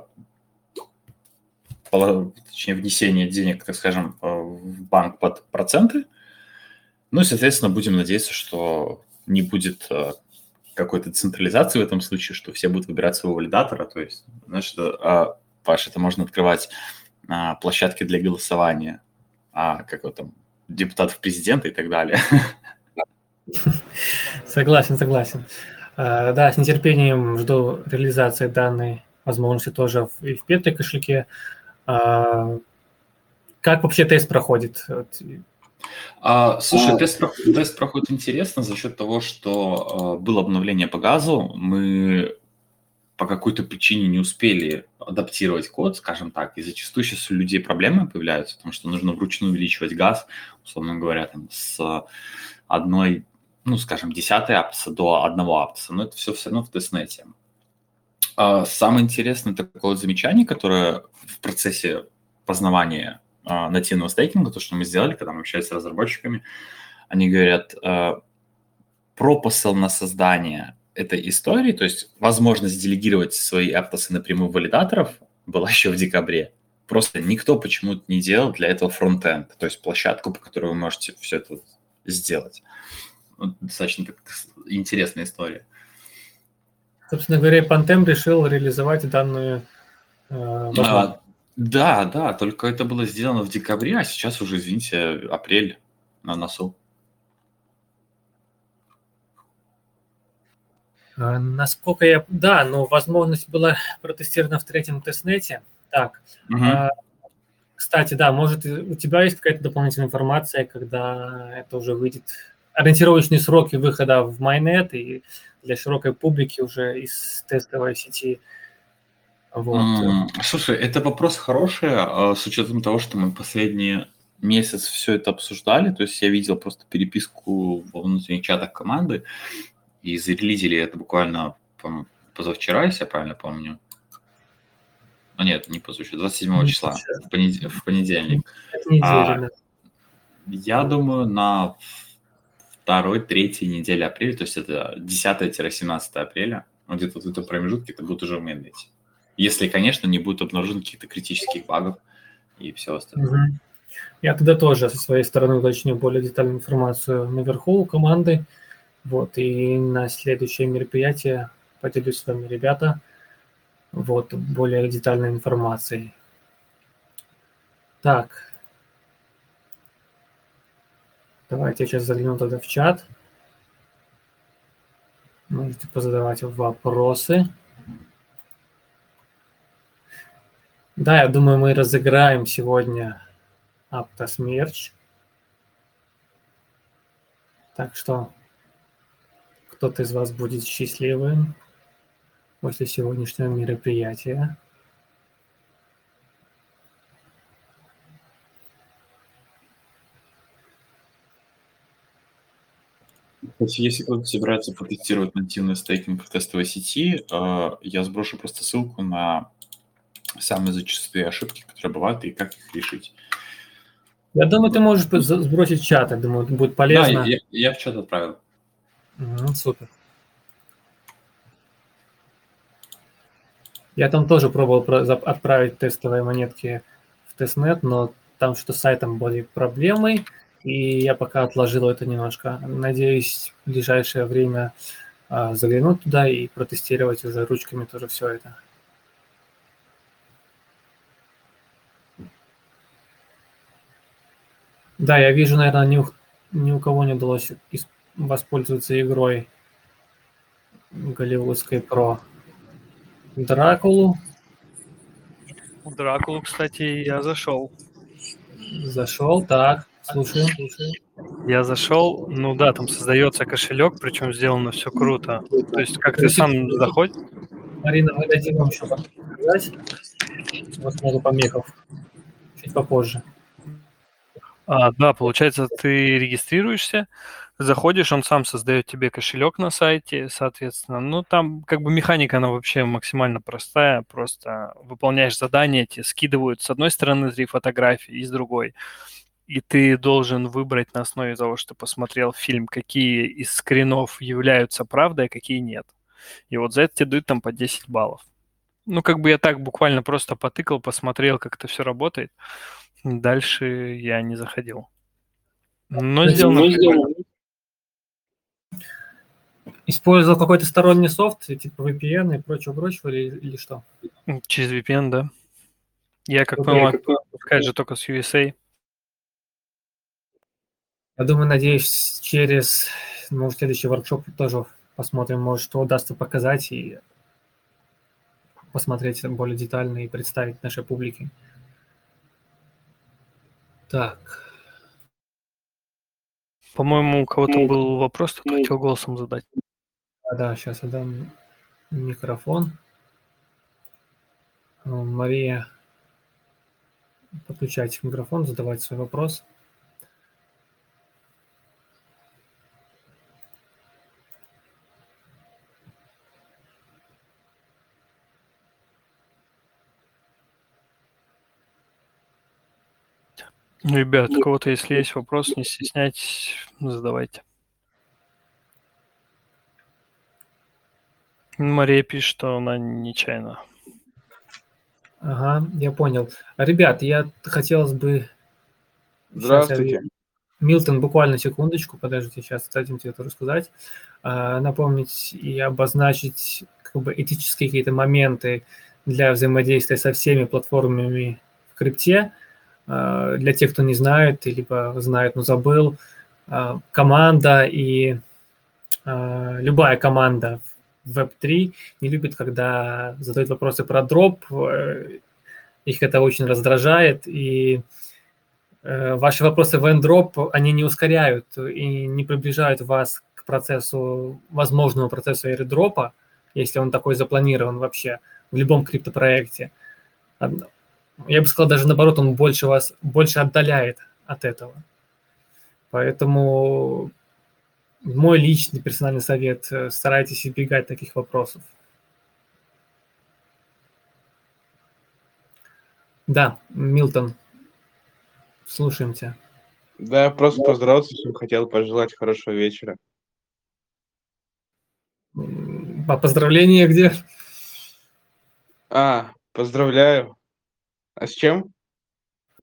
S3: точнее, внесение денег, так скажем, э, в банк под проценты. Ну и, соответственно, будем надеяться, что не будет э, какой-то централизации в этом случае, что все будут выбирать своего валидатора. То есть, значит, а, Паш, это можно открывать а, площадки для голосования, а, как вот там, депутатов президента и так далее.
S1: Согласен, согласен. А, да, с нетерпением жду реализации данной возможности тоже и в Петре кошельке. А, как вообще тест проходит?
S3: А, слушай, тест, тест проходит интересно за счет того, что э, было обновление по газу. Мы по какой-то причине не успели адаптировать код, скажем так, и зачастую сейчас у людей проблемы появляются, потому что нужно вручную увеличивать газ, условно говоря, там, с одной, ну, скажем, десятой аптоса до одного аптоса, но это все все равно в тестнете. А самое интересное такое замечание, которое в процессе познавания а, нативного стейкинга, то, что мы сделали, когда мы общались с разработчиками, они говорят, а, пропосыл на создание этой истории, то есть возможность делегировать свои аптосы напрямую валидаторов была еще в декабре. Просто никто почему-то не делал для этого фронтенд, то есть площадку, по которой вы можете все это сделать. Достаточно интересная история.
S1: Собственно говоря, Panthem решил реализовать данную
S3: э, а, Да, да, только это было сделано в декабре, а сейчас уже, извините, апрель на носу.
S1: А, насколько я... Да, но возможность была протестирована в третьем тестнете. Так, угу. а, кстати, да, может, у тебя есть какая-то дополнительная информация, когда это уже выйдет, ориентировочные сроки выхода в Майнет и для широкой публики уже из тестовой сети.
S3: Вот. Слушай, это вопрос хороший, а, с учетом того, что мы последние месяц все это обсуждали, то есть я видел просто переписку во внутренних чатах команды, и зарелизили это буквально позавчера, если я правильно помню. А нет, не позавчера, 27 числа, в, понед... в понедельник. А, я думаю, на второй, третьей неделе апреля, то есть это 10-17 апреля, ну, где-то в этом промежутке это будет уже в мейннете. Если, конечно, не будут обнаружены каких-то критических багов и все остальное. Угу.
S1: Я тогда тоже со своей стороны уточню более детальную информацию наверху у команды. Вот, и на следующее мероприятие поделюсь с вами, ребята, вот, более детальной информацией. Так. Давайте я сейчас загляну тогда в чат. Можете позадавать вопросы. Да, я думаю, мы разыграем сегодня Aptos Merch. Так что кто-то из вас будет счастливым после сегодняшнего мероприятия.
S3: Если кто-то собирается потестировать нативный стейкинг в тестовой сети, э, я сброшу просто ссылку на самые зачастые ошибки, которые бывают, и как их решить.
S1: Я думаю, ты можешь сбросить чат, я думаю, будет полезно.
S3: Да, я, я в чат отправил.
S1: Угу, супер. Я там тоже пробовал отправить тестовые монетки в тестнет, но там что с сайтом были проблемы, и я пока отложил это немножко. Надеюсь, в ближайшее время а, заглянуть туда и протестировать уже ручками тоже все это. Да, я вижу, наверное, ни у, ни у кого не удалось воспользоваться игрой голливудской про Дракулу.
S2: Дракулу, кстати, я зашел.
S1: Зашел, так, слушаю, слушаю.
S2: Я зашел, ну да, там создается кошелек, причем сделано все круто. То есть как ты сам заходишь?
S1: Марина, мы дадим вам еще показать. Вот много помехов. Чуть попозже.
S2: А, да, получается, ты регистрируешься, заходишь, он сам создает тебе кошелек на сайте, соответственно. Ну, там как бы механика, она вообще максимально простая, просто выполняешь задания, тебе скидывают с одной стороны три фотографии и с другой. И ты должен выбрать на основе того, что посмотрел фильм, какие из скринов являются правдой, а какие нет. И вот за это тебе дают там по 10 баллов. Ну, как бы я так буквально просто потыкал, посмотрел, как это все работает. Дальше я не заходил. Но сделано. Но сделано.
S1: Использовал какой-то сторонний софт, типа VPN и прочего-прочего, или, или что?
S2: Через VPN, да. Я, как понял, пускать же только с USA.
S1: Я думаю, надеюсь, через ну, следующий воркшоп тоже посмотрим, может, что удастся показать и посмотреть более детально и представить нашей публике. Так.
S2: По-моему, у кого-то был вопрос, кто хотел голосом задать.
S1: Да, да, сейчас отдам микрофон. Мария, подключайте микрофон, задавайте свой вопрос.
S2: Ребят, у кого-то, если есть вопрос, не стесняйтесь, задавайте. Мария пишет, что она нечаянно.
S1: Ага, я понял. Ребят, я хотелось бы...
S4: Здравствуйте.
S1: Милтон, буквально секундочку, подождите, сейчас дадим тебе это рассказать. А, напомнить и обозначить как бы этические какие-то моменты для взаимодействия со всеми платформами в крипте – для тех, кто не знает, либо знает, но забыл, а, команда и а, любая команда в Web3 не любит, когда задают вопросы про дроп, э, их это очень раздражает, и э, ваши вопросы в Endrop, они не ускоряют и не приближают вас к процессу, возможному процессу airdrop, если он такой запланирован вообще в любом криптопроекте я бы сказал, даже наоборот, он больше вас, больше отдаляет от этого. Поэтому мой личный персональный совет, э, старайтесь избегать таких вопросов. Да, Милтон, слушаем тебя.
S4: Да, я просто поздороваться всем хотел пожелать хорошего вечера.
S1: А поздравления где?
S4: А, поздравляю. А с чем?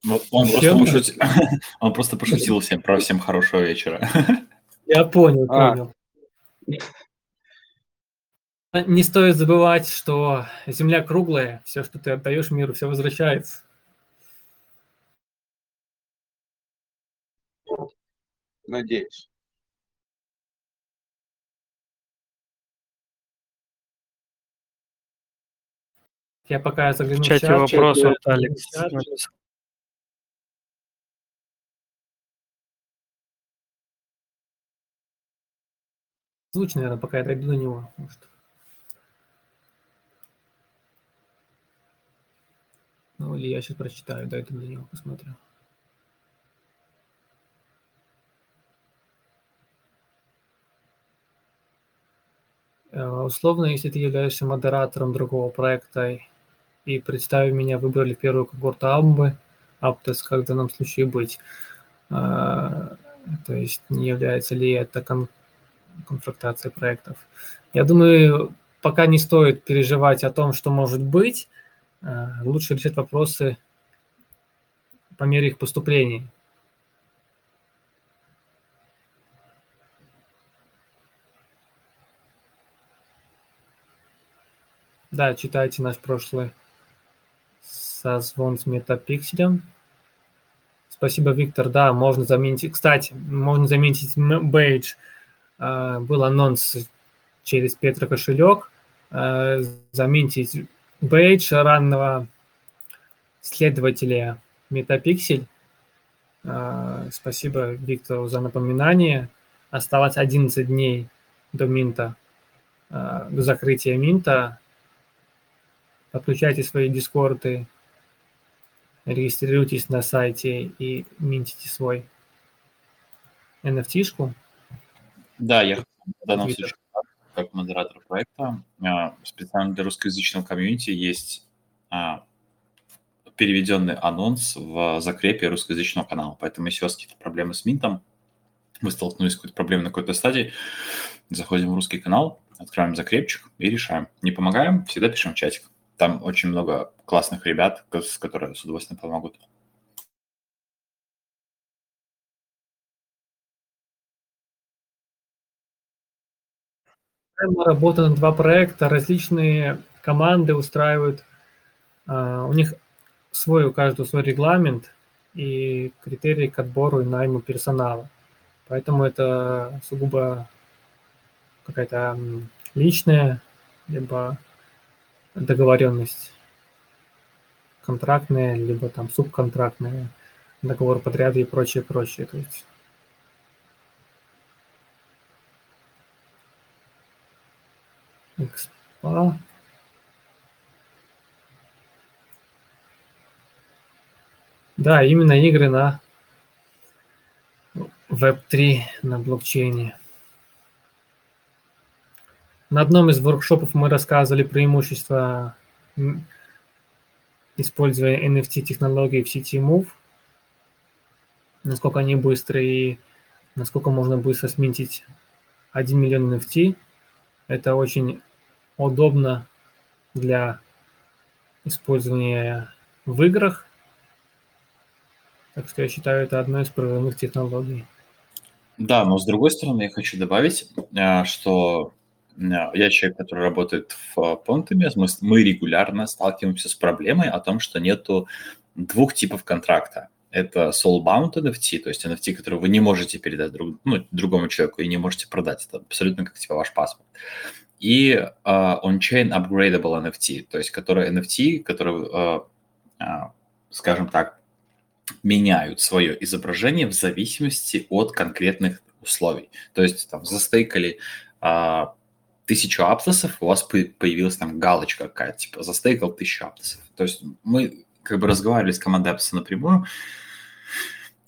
S3: Ну, он, просто пошутил, он просто пошутил всем про всем хорошего вечера.
S1: Я понял, а. понял. Не стоит забывать, что Земля круглая, все, что ты отдаешь миру, все возвращается.
S4: Надеюсь.
S1: Я пока загляну
S2: в чате в чат. вопрос от Алекс.
S1: Звуч, наверное, пока я дойду до него. Может. Ну, или я сейчас прочитаю, дойду до него, посмотрю. Э, условно, если ты являешься модератором другого проекта и представив меня, выбрали первую когорту Амбы, Аптес, как в данном случае быть. А, то есть не является ли это кон конфронтацией проектов. Я думаю, пока не стоит переживать о том, что может быть, а, лучше решать вопросы по мере их поступления. Да, читайте наш прошлый созвон с метапикселем. Спасибо, Виктор. Да, можно заметить. Кстати, можно заметить бейдж. А, был анонс через Петра кошелек. А, заметить бейдж раннего следователя Метапиксель. А, спасибо Виктору за напоминание. Осталось 11 дней до минта, до закрытия минта. Подключайте свои дискорды регистрируйтесь на сайте и минтите свой NFT-шку.
S3: Да, я в данном случае как модератор проекта а, специально для русскоязычного комьюнити есть а, переведенный анонс в закрепе русскоязычного канала. Поэтому если у вас какие-то проблемы с минтом, вы столкнулись с какой-то проблемой на какой-то стадии, заходим в русский канал, открываем закрепчик и решаем. Не помогаем, всегда пишем в чатик. Там очень много классных ребят, с которые с удовольствием помогут.
S1: Мы работаем на два проекта, различные команды устраивают, а, у них свой, у каждого свой регламент и критерии к отбору и найму персонала. Поэтому это сугубо какая-то личная, либо договоренность контрактная, либо там субконтрактная, договор подряда и прочее, прочее. То есть Экспа. Да, именно игры на Web3 на блокчейне. На одном из воркшопов мы рассказывали преимущества используя NFT-технологии в сети Move, насколько они быстрые и насколько можно быстро сменить 1 миллион NFT. Это очень удобно для использования в играх. Так что я считаю, это одной из прорывных технологий.
S3: Да, но с другой стороны, я хочу добавить, э, что я человек, который работает в Понтами, мы, мы регулярно сталкиваемся с проблемой о том, что нету двух типов контракта. Это soulbound NFT, то есть NFT, который вы не можете передать друг, ну, другому человеку и не можете продать. Это абсолютно как типа ваш паспорт. И uh, on-chain upgradable NFT, то есть которые NFT, которые, uh, uh, скажем так, меняют свое изображение в зависимости от конкретных условий. То есть там застейкали uh, тысячу аптосов, у вас появилась там галочка какая-то, типа, застейкал тысячу аптосов. То есть мы как бы разговаривали с командой Апса напрямую,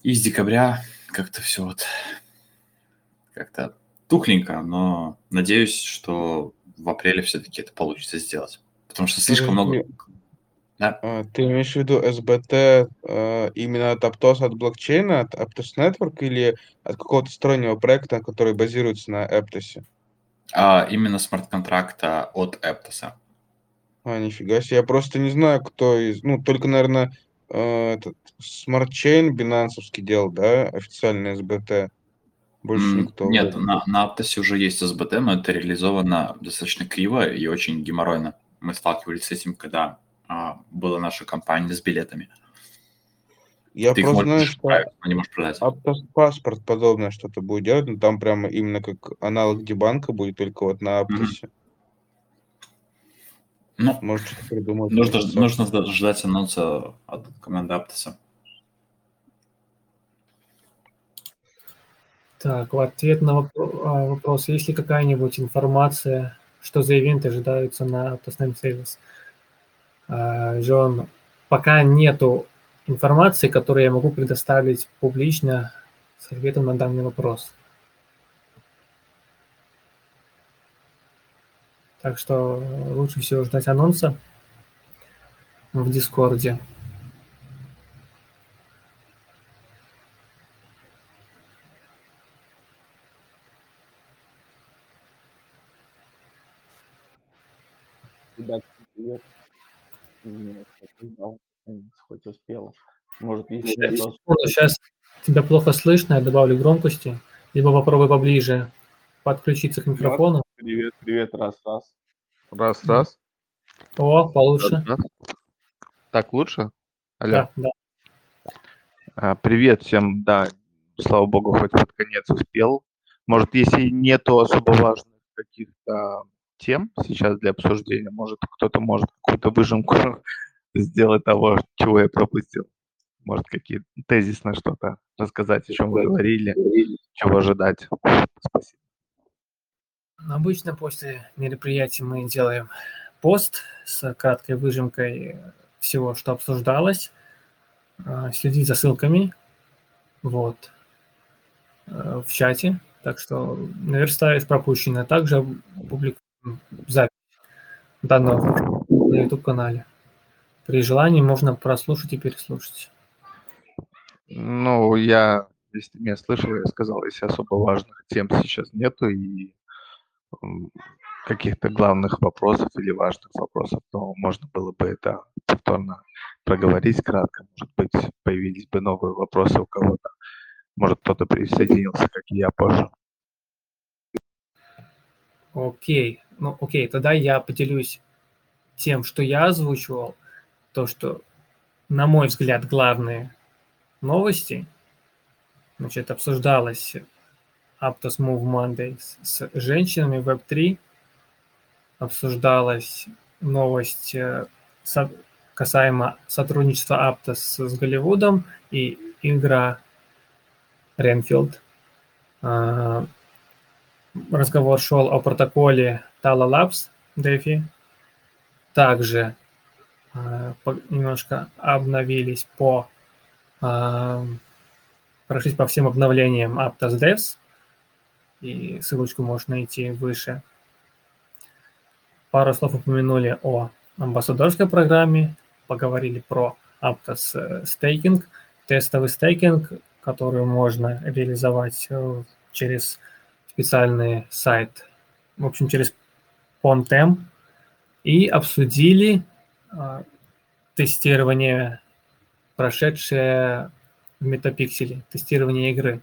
S3: и с декабря как-то все вот как-то тухленько, но надеюсь, что в апреле все-таки это получится сделать. Потому что слишком много...
S4: Да? А, ты имеешь в виду SBT э, именно от Aptos, от блокчейна, от Aptos Network или от какого-то стороннего проекта, который базируется на Aptos?
S3: А, именно смарт-контракта от Aptos
S4: а. А, нифига себе. Я просто не знаю, кто из... Ну, только, наверное, э, этот Smart Chain бинансовский делал, да, официальный SBT.
S3: Больше mm, никто. Нет, на, на Аптосе уже есть СБТ, но это реализовано достаточно криво и очень геморройно. Мы сталкивались с этим, когда а, была наша компания с билетами.
S4: Я Ты просто знаю, что не можешь продать. паспорт подобное что-то будет делать, но там прямо именно как аналог Дебанка будет только вот на Аптосе. Mm-hmm.
S3: Ну, Может, что-то придумать. Нужно, нужно ждать анонса от команды Аптоса.
S1: Так, в ответ на а, вопрос, есть ли какая-нибудь информация, что за ивенты ожидаются на Aptos Name Sales? Джон, пока нету информации, которую я могу предоставить публично с ответом на данный вопрос. Так что лучше всего ждать анонса в Дискорде.
S5: Ребят, привет. Хоть успел. Может, если
S1: сейчас, сейчас тебя плохо слышно, я добавлю громкости, либо попробуй поближе подключиться к микрофону.
S5: Привет, привет, раз, раз.
S4: Раз, раз.
S1: О, получше. Раз, раз.
S4: Так, лучше?
S1: Алло. Да, да.
S4: А, привет всем, да, слава богу, хоть под конец успел. Может, если нету особо важных каких-то тем сейчас для обсуждения, может, кто-то может какую-то выжимку сделать того, чего я пропустил. Может, какие тезисно что-то рассказать, о чем вы говорили, чего ожидать. Спасибо.
S1: Обычно после мероприятия мы делаем пост с краткой выжимкой всего, что обсуждалось, а, следить за ссылками вот, э, в чате, так что наверстаешь пропущенное. Также публикуем запись данного на YouTube-канале. При желании можно прослушать и переслушать.
S4: Ну, я, если меня слышал, я сказал, если особо важных тем сейчас нету и каких-то главных вопросов или важных вопросов, то можно было бы это повторно проговорить кратко. Может быть, появились бы новые вопросы у кого-то. Может, кто-то присоединился, как и я позже.
S1: Окей. Ну, окей, тогда я поделюсь тем, что я озвучивал. То, что, на мой взгляд, главные новости, значит, обсуждалось Aptos Move Mondays с женщинами Web3, обсуждалась новость э, касаемо сотрудничества Aptos с Голливудом и игра Renfield. А, разговор шел о протоколе Tala Labs, DeFi. Также немножко обновились по э, прошлись по всем обновлениям Aptos Devs, и ссылочку можно найти выше. Пару слов упомянули о амбассадорской программе, поговорили про Aptos стейкинг, тестовый стейкинг, который можно реализовать через специальный сайт, в общем, через Pontem, и обсудили э, тестирование, прошедшее в метапикселе, тестирование игры.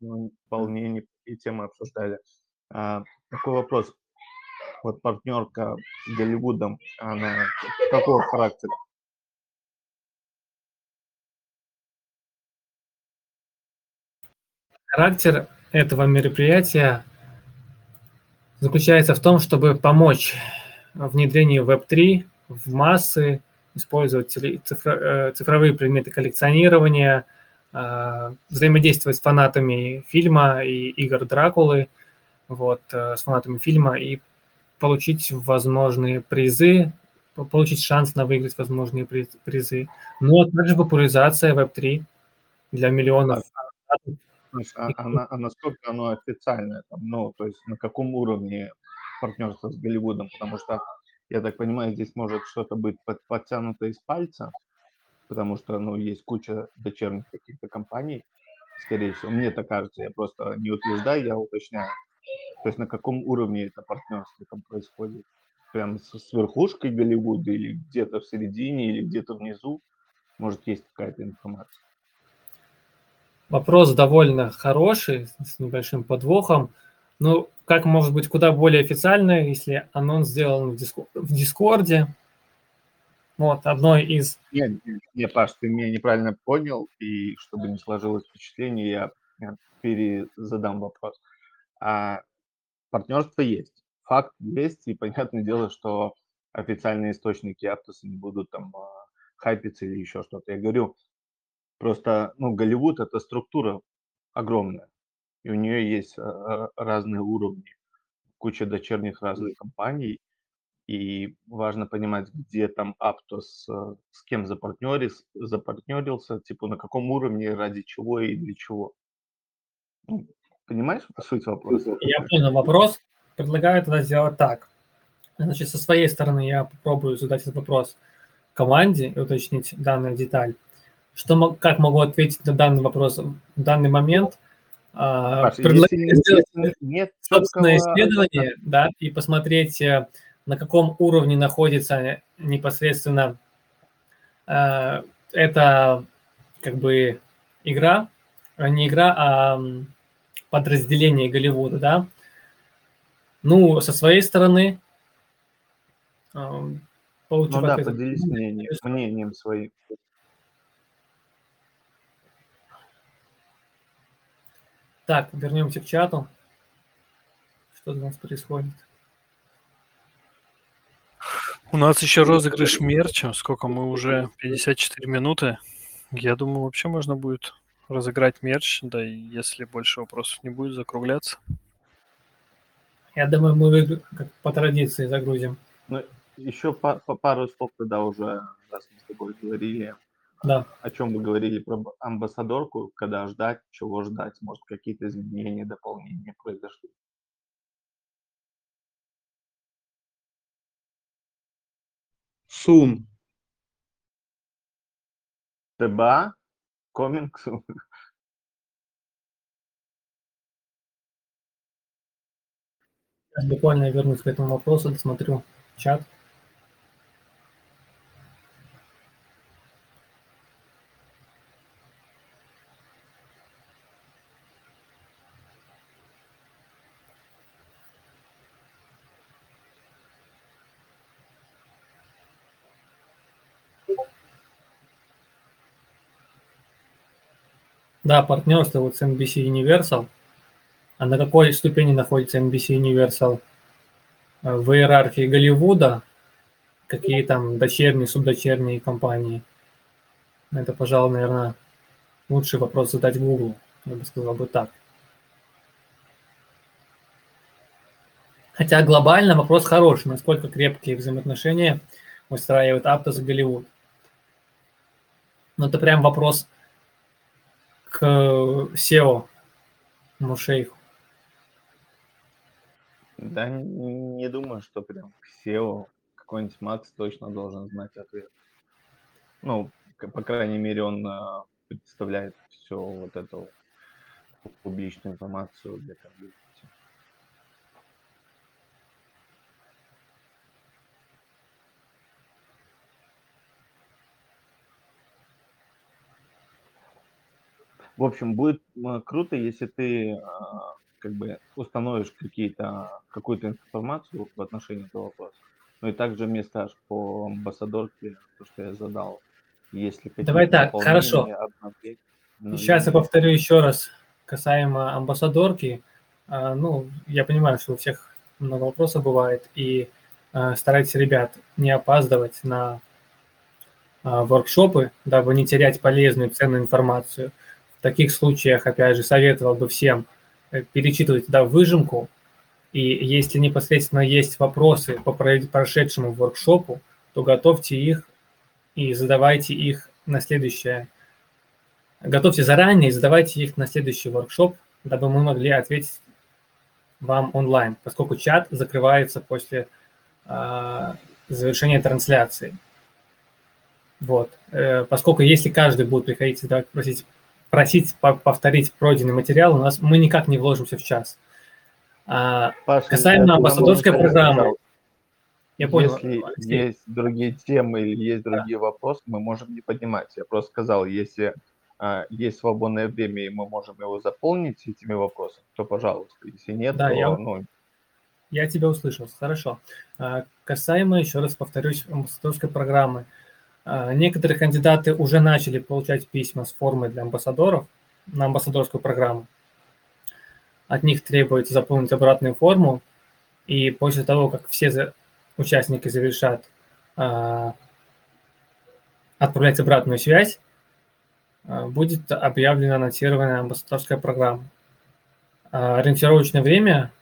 S5: Ну, вполне неплохие темы обсуждали. А, такой вопрос. Вот партнерка с Голливудом, она какого характера?
S1: Характер этого мероприятия заключается в том, чтобы помочь внедрению Web3 в массы, использовать цифро, э, цифровые предметы коллекционирования, э, взаимодействовать с фанатами фильма и игр Дракулы, вот, э, с фанатами фильма и получить возможные призы, получить шанс на выиграть возможные призы. Ну, а также популяризация Web3 для миллионов
S5: а, а, а насколько оно официальное, там, ну, то есть на каком уровне партнерство с Голливудом, потому что, я так понимаю, здесь может что-то быть под, подтянуто из пальца, потому что, ну, есть куча дочерних каких-то компаний, скорее всего, мне так кажется, я просто не утверждаю, я уточняю. То есть на каком уровне это партнерство там происходит? Прям с, с верхушкой Голливуда или где-то в середине, или где-то внизу? Может, есть какая-то информация?
S1: Вопрос довольно хороший, с небольшим подвохом. Ну, как может быть куда более официально, если анонс сделан в Дискорде? Вот, одной из...
S5: Нет, нет, Паш, ты меня неправильно понял, и чтобы не сложилось впечатление, я, перезадам вопрос. А, партнерство есть, факт есть, и понятное дело, что официальные источники Аптоса не будут там а, хайпиться или еще что-то. Я говорю, Просто, ну, Голливуд– это структура огромная, и у нее есть а, разные уровни, куча дочерних разных компаний, и важно понимать, где там Аптос, э, с кем запартнерился, запартнерился, типа на каком уровне, ради чего и для чего. Ну, понимаешь суть вопроса?
S1: Я понял вопрос. Предлагаю тогда сделать так. Значит, со своей стороны я попробую задать этот вопрос команде и уточнить данную деталь. Что, как могу ответить на данный вопрос в данный момент?
S5: А, Предлагаю
S1: сделать нет собственное исследование да, и посмотреть, э, на каком уровне находится непосредственно э, эта как бы игра, а не игра, а подразделение Голливуда, да. Ну, со своей стороны,
S5: э, получив ну да, поделись мнением, мнением своим.
S1: Так, вернемся к чату. Что у нас происходит?
S2: У нас еще розыгрыш мерча. Сколько мы уже? 54 минуты. Я думаю, вообще можно будет разыграть мерч, да и если больше вопросов не будет, закругляться.
S1: Я думаю, мы как по традиции загрузим.
S5: Ну, еще по, по пару слов тогда уже, раз мы с тобой говорили,
S1: да.
S5: О чем вы говорили про амбассадорку, когда ждать, чего ждать, может, какие-то изменения, дополнения произошли.
S4: Soon.
S5: ТБА? Coming soon.
S1: Буквально я вернусь к этому вопросу, досмотрю чат. Да, партнерство вот с NBC Universal. А на какой ступени находится NBC Universal э, в иерархии Голливуда? Какие там дочерние, субдочерние компании? Это, пожалуй, наверное, лучший вопрос задать Google. Я бы сказал бы так. Хотя глобально вопрос хороший, насколько крепкие взаимоотношения устраивает Аптос и Голливуд. Но это прям вопрос к SEO Мушейху.
S5: Да, не думаю, что прям к SEO какой-нибудь Макс точно должен знать ответ. Ну, по крайней мере, он а, представляет все вот эту публичную информацию для комьюнити. В общем, будет круто, если ты а, как бы установишь какие-то, какую-то информацию в отношении этого вопроса. Ну и также мне скажешь по амбассадорке, то, что я задал. Если
S1: Давай так, хорошо. Сейчас я повторю еще раз касаемо амбассадорки. А, ну, я понимаю, что у всех много вопросов бывает, и а, старайтесь, ребят, не опаздывать на воркшопы, дабы не терять полезную ценную информацию – таких случаях, опять же, советовал бы всем э, перечитывать туда выжимку, и если непосредственно есть вопросы по прошедшему воркшопу, то готовьте их и задавайте их на следующее. Готовьте заранее и задавайте их на следующий воркшоп, дабы мы могли ответить вам онлайн, поскольку чат закрывается после э, завершения трансляции. Вот. Э, поскольку если каждый будет приходить и просить просить повторить пройденный материал, у нас мы никак не вложимся в час. А, Паша, касаемо амбассадорской программы,
S5: я понял. Если есть другие темы или есть другие да. вопросы, мы можем не поднимать. Я просто сказал, если а, есть свободное время и мы можем его заполнить этими вопросами, то пожалуйста. Если нет, да, то
S1: я,
S5: ну.
S1: Я тебя услышал, хорошо. А, касаемо, еще раз повторюсь, амбассадорской программы. А, некоторые кандидаты уже начали получать письма с формой для амбассадоров на амбассадорскую программу. От них требуется заполнить обратную форму, и после того, как все участники завершат а, отправлять обратную связь, а, будет объявлена анонсированная амбассадорская программа. Ориентировочное время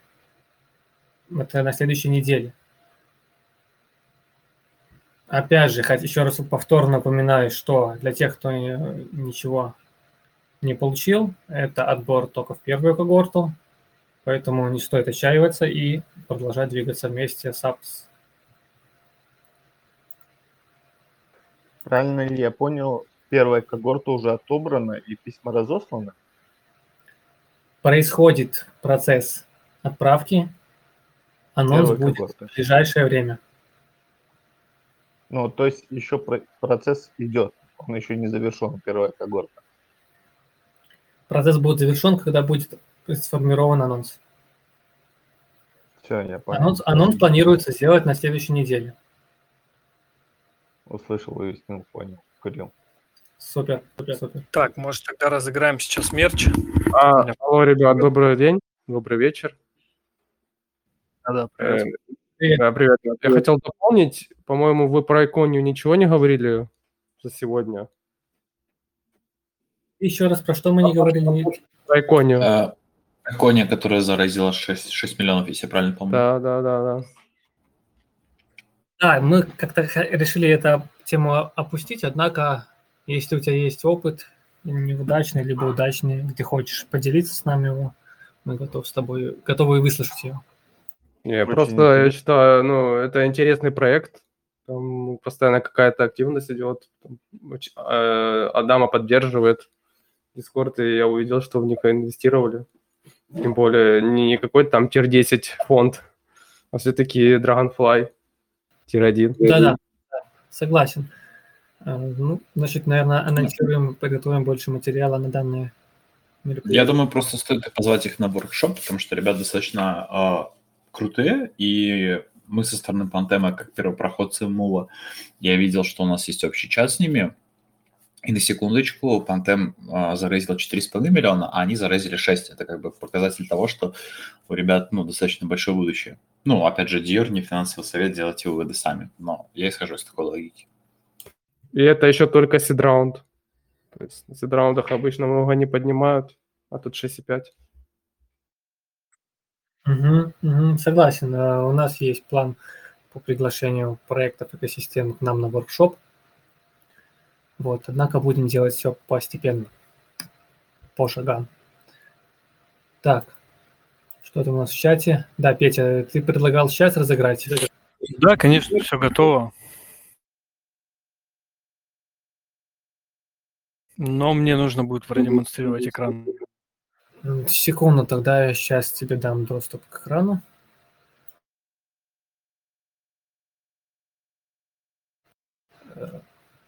S1: – это на следующей неделе. Опять же, еще раз повторно напоминаю, что для тех, кто ничего не получил, это отбор только в первую когорту, поэтому не стоит отчаиваться и продолжать двигаться вместе с АПС.
S5: Правильно ли я понял, первая когорта уже отобрана и письма разосланы?
S1: Происходит процесс отправки, анонс Первая будет когорта. в ближайшее время.
S5: Ну, то есть еще процесс идет, он еще не завершен, первая когорта.
S1: Процесс будет завершен, когда будет сформирован анонс.
S5: Все, я понял.
S1: Анонс, анонс планируется сделать на следующей неделе.
S5: Услышал, выяснил, понял, Курил.
S1: Супер, супер, супер.
S2: Так, может, тогда разыграем сейчас мерч.
S6: А, алло, ребят, добрый день, добрый вечер.
S1: Да, да, привет.
S6: Э, Привет. Да, привет. Я хотел дополнить, по-моему, вы про иконию ничего не говорили за сегодня.
S1: Еще раз, про что мы не а, говорили?
S6: Про иконию.
S3: А, икония, которая заразила 6, 6 миллионов, если я правильно помню.
S6: Да, да, да, да.
S1: Да, мы как-то решили эту тему опустить, однако, если у тебя есть опыт, неудачный, либо удачный, где хочешь поделиться с нами его, мы готовы с тобой, готовы выслушать его.
S6: Не, Очень просто интересно. я считаю, ну, это интересный проект. Там постоянно какая-то активность идет. Э, Адама поддерживает Discord, и я увидел, что в них инвестировали. Тем более не какой-то там тир-10 фонд, а все-таки Dragonfly тир-1.
S1: Да-да, согласен. Э, ну, значит, наверное, анонсируем, подготовим больше материала на данные
S3: мероприятия. Я думаю, просто стоит позвать их на воркшоп, потому что ребят достаточно а, крутые, и мы со стороны Пантема, как первопроходцы Мула, я видел, что у нас есть общий чат с ними, и на секундочку Пантем а, заразил 4,5 миллиона, а они заразили 6. Это как бы показатель того, что у ребят ну, достаточно большое будущее. Ну, опять же, Диор не финансовый совет, делайте выводы сами. Но я исхожу из такой логики.
S6: И это еще только сидраунд. То есть на сидраундах обычно много не поднимают, а тут 6,5.
S1: Угу, угу, согласен. Э, у нас есть план по приглашению проектов экосистем к нам на воркшоп. Вот, однако будем делать все постепенно, по шагам. Так, что там у нас в чате? Да, Петя, ты предлагал сейчас разыграть?
S2: Да, конечно, все готово. Но мне нужно будет продемонстрировать экран.
S1: Секунду, тогда я сейчас тебе дам доступ к экрану.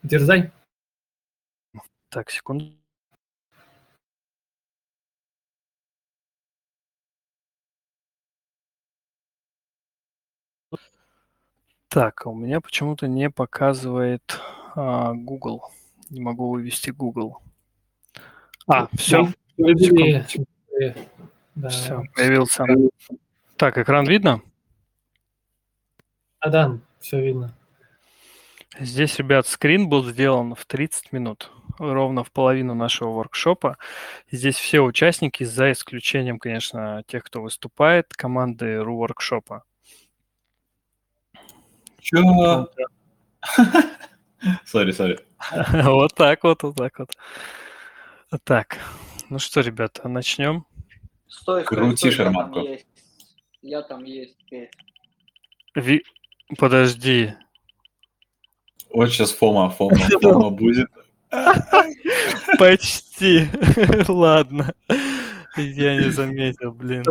S1: Дерзай.
S2: Так, секунду. Так, а у меня почему-то не показывает а, Google. Не могу вывести Google. А, все. Да. Все, появился. Так, экран видно?
S1: А, да, все видно.
S2: Здесь, ребят, скрин был сделан в 30 минут, ровно в половину нашего воркшопа. Здесь все участники, за исключением, конечно, тех, кто выступает, команды RU воркшопа.
S3: Чё? Сори, сори.
S2: Вот так вот, вот так вот. Так, ну что, ребята, начнем.
S3: Стой, Крути шарманку.
S7: Я там есть.
S2: Ви... Подожди.
S3: Вот сейчас Фома, Фома, Фома будет.
S2: Почти. Ладно. Я не заметил, блин.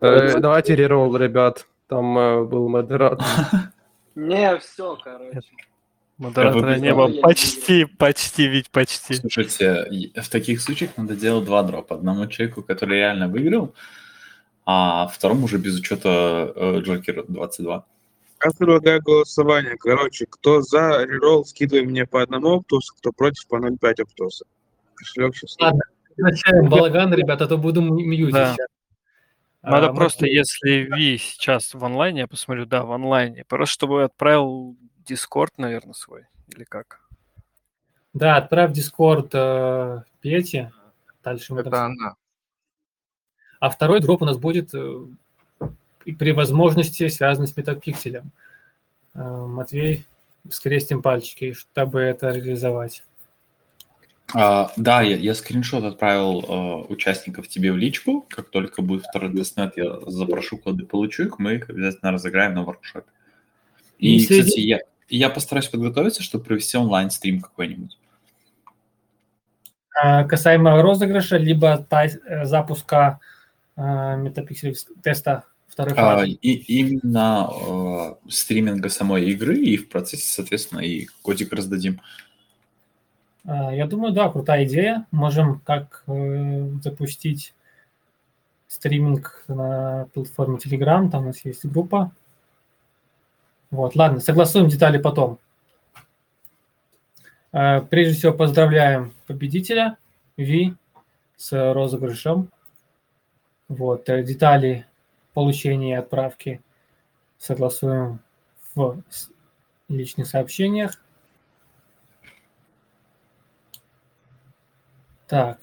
S6: Э, давайте реролл, ребят. Там э, был модератор.
S7: Не, все, короче.
S2: Модератора не было. Почти, почти, ведь почти.
S3: Слушайте, в таких случаях надо делать два дропа. Одному человеку, который реально выиграл, а второму уже без учета э, Джокера 22.
S8: Я предлагаю голосование. Короче, кто за реролл, скидывай мне по одному оптусу, кто против по 0,5 оптуса. Кошелек сейчас.
S1: Ладно, начинаем балаган, ребята, а то буду мьютить
S2: да. сейчас. Надо а, просто, мы... если Ви сейчас в онлайне, я посмотрю, да, в онлайне, просто чтобы отправил Discord, наверное, свой, или как?
S1: Да, отправь Discord э, Пете. Дальше мы
S5: Это
S1: там...
S5: она.
S1: А второй дроп у нас будет э, при возможности связанный с метапикселем. Э, Матвей, скрестим пальчики, чтобы это реализовать.
S3: А, да, я, я скриншот отправил э, участников тебе в личку. Как только будет второй тестнет, я запрошу коды, получу их, мы их обязательно разыграем на воркшопе. И, И кстати, я, я постараюсь подготовиться, чтобы провести онлайн-стрим какой-нибудь.
S1: А, касаемо розыгрыша, либо э, запуска э, метапиксель теста второй
S3: а, и, именно э, стриминга самой игры, и в процессе, соответственно, и кодик раздадим.
S1: А, я думаю, да, крутая идея. Можем как э, запустить стриминг на платформе Telegram, там у нас есть группа. Вот, ладно, согласуем детали потом. Э, прежде всего поздравляем победителя Ви с розыгрышем. Вот, э, детали получения и отправки согласуем в личных сообщениях. Так,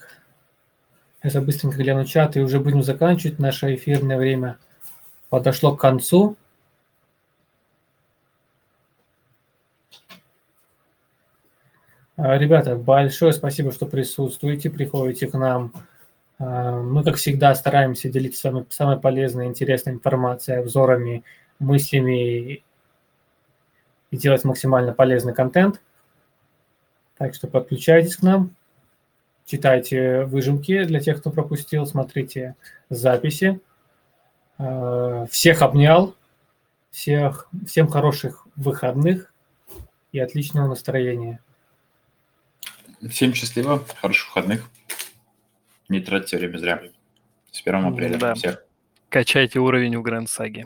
S1: я быстренько гляну чат и уже будем заканчивать. Наше эфирное время подошло к концу. Ребята, большое спасибо, что присутствуете, приходите к нам. А, мы, как всегда, стараемся делиться с вами самой полезной, интересной информацией, обзорами, мыслями и делать максимально полезный контент. Так что подключайтесь к нам читайте выжимки для тех, кто пропустил, смотрите записи. Э, всех обнял, всех, всем хороших выходных и отличного настроения.
S3: Всем счастливо, хороших выходных. Не тратьте время зря. С 1 апреля да. всех.
S2: Качайте уровень у Гранд Саги.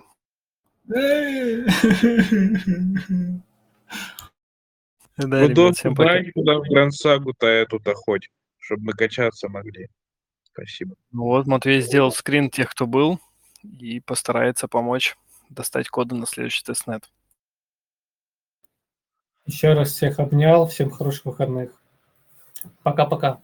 S8: Да, ребят, всем пока. Куда в Гранд Сагу-то эту-то хоть чтобы мы качаться могли. Спасибо.
S2: Ну вот, Матвей сделал скрин тех, кто был, и постарается помочь достать коды на следующий тестнет.
S1: Еще раз всех обнял, всем хороших выходных. Пока-пока.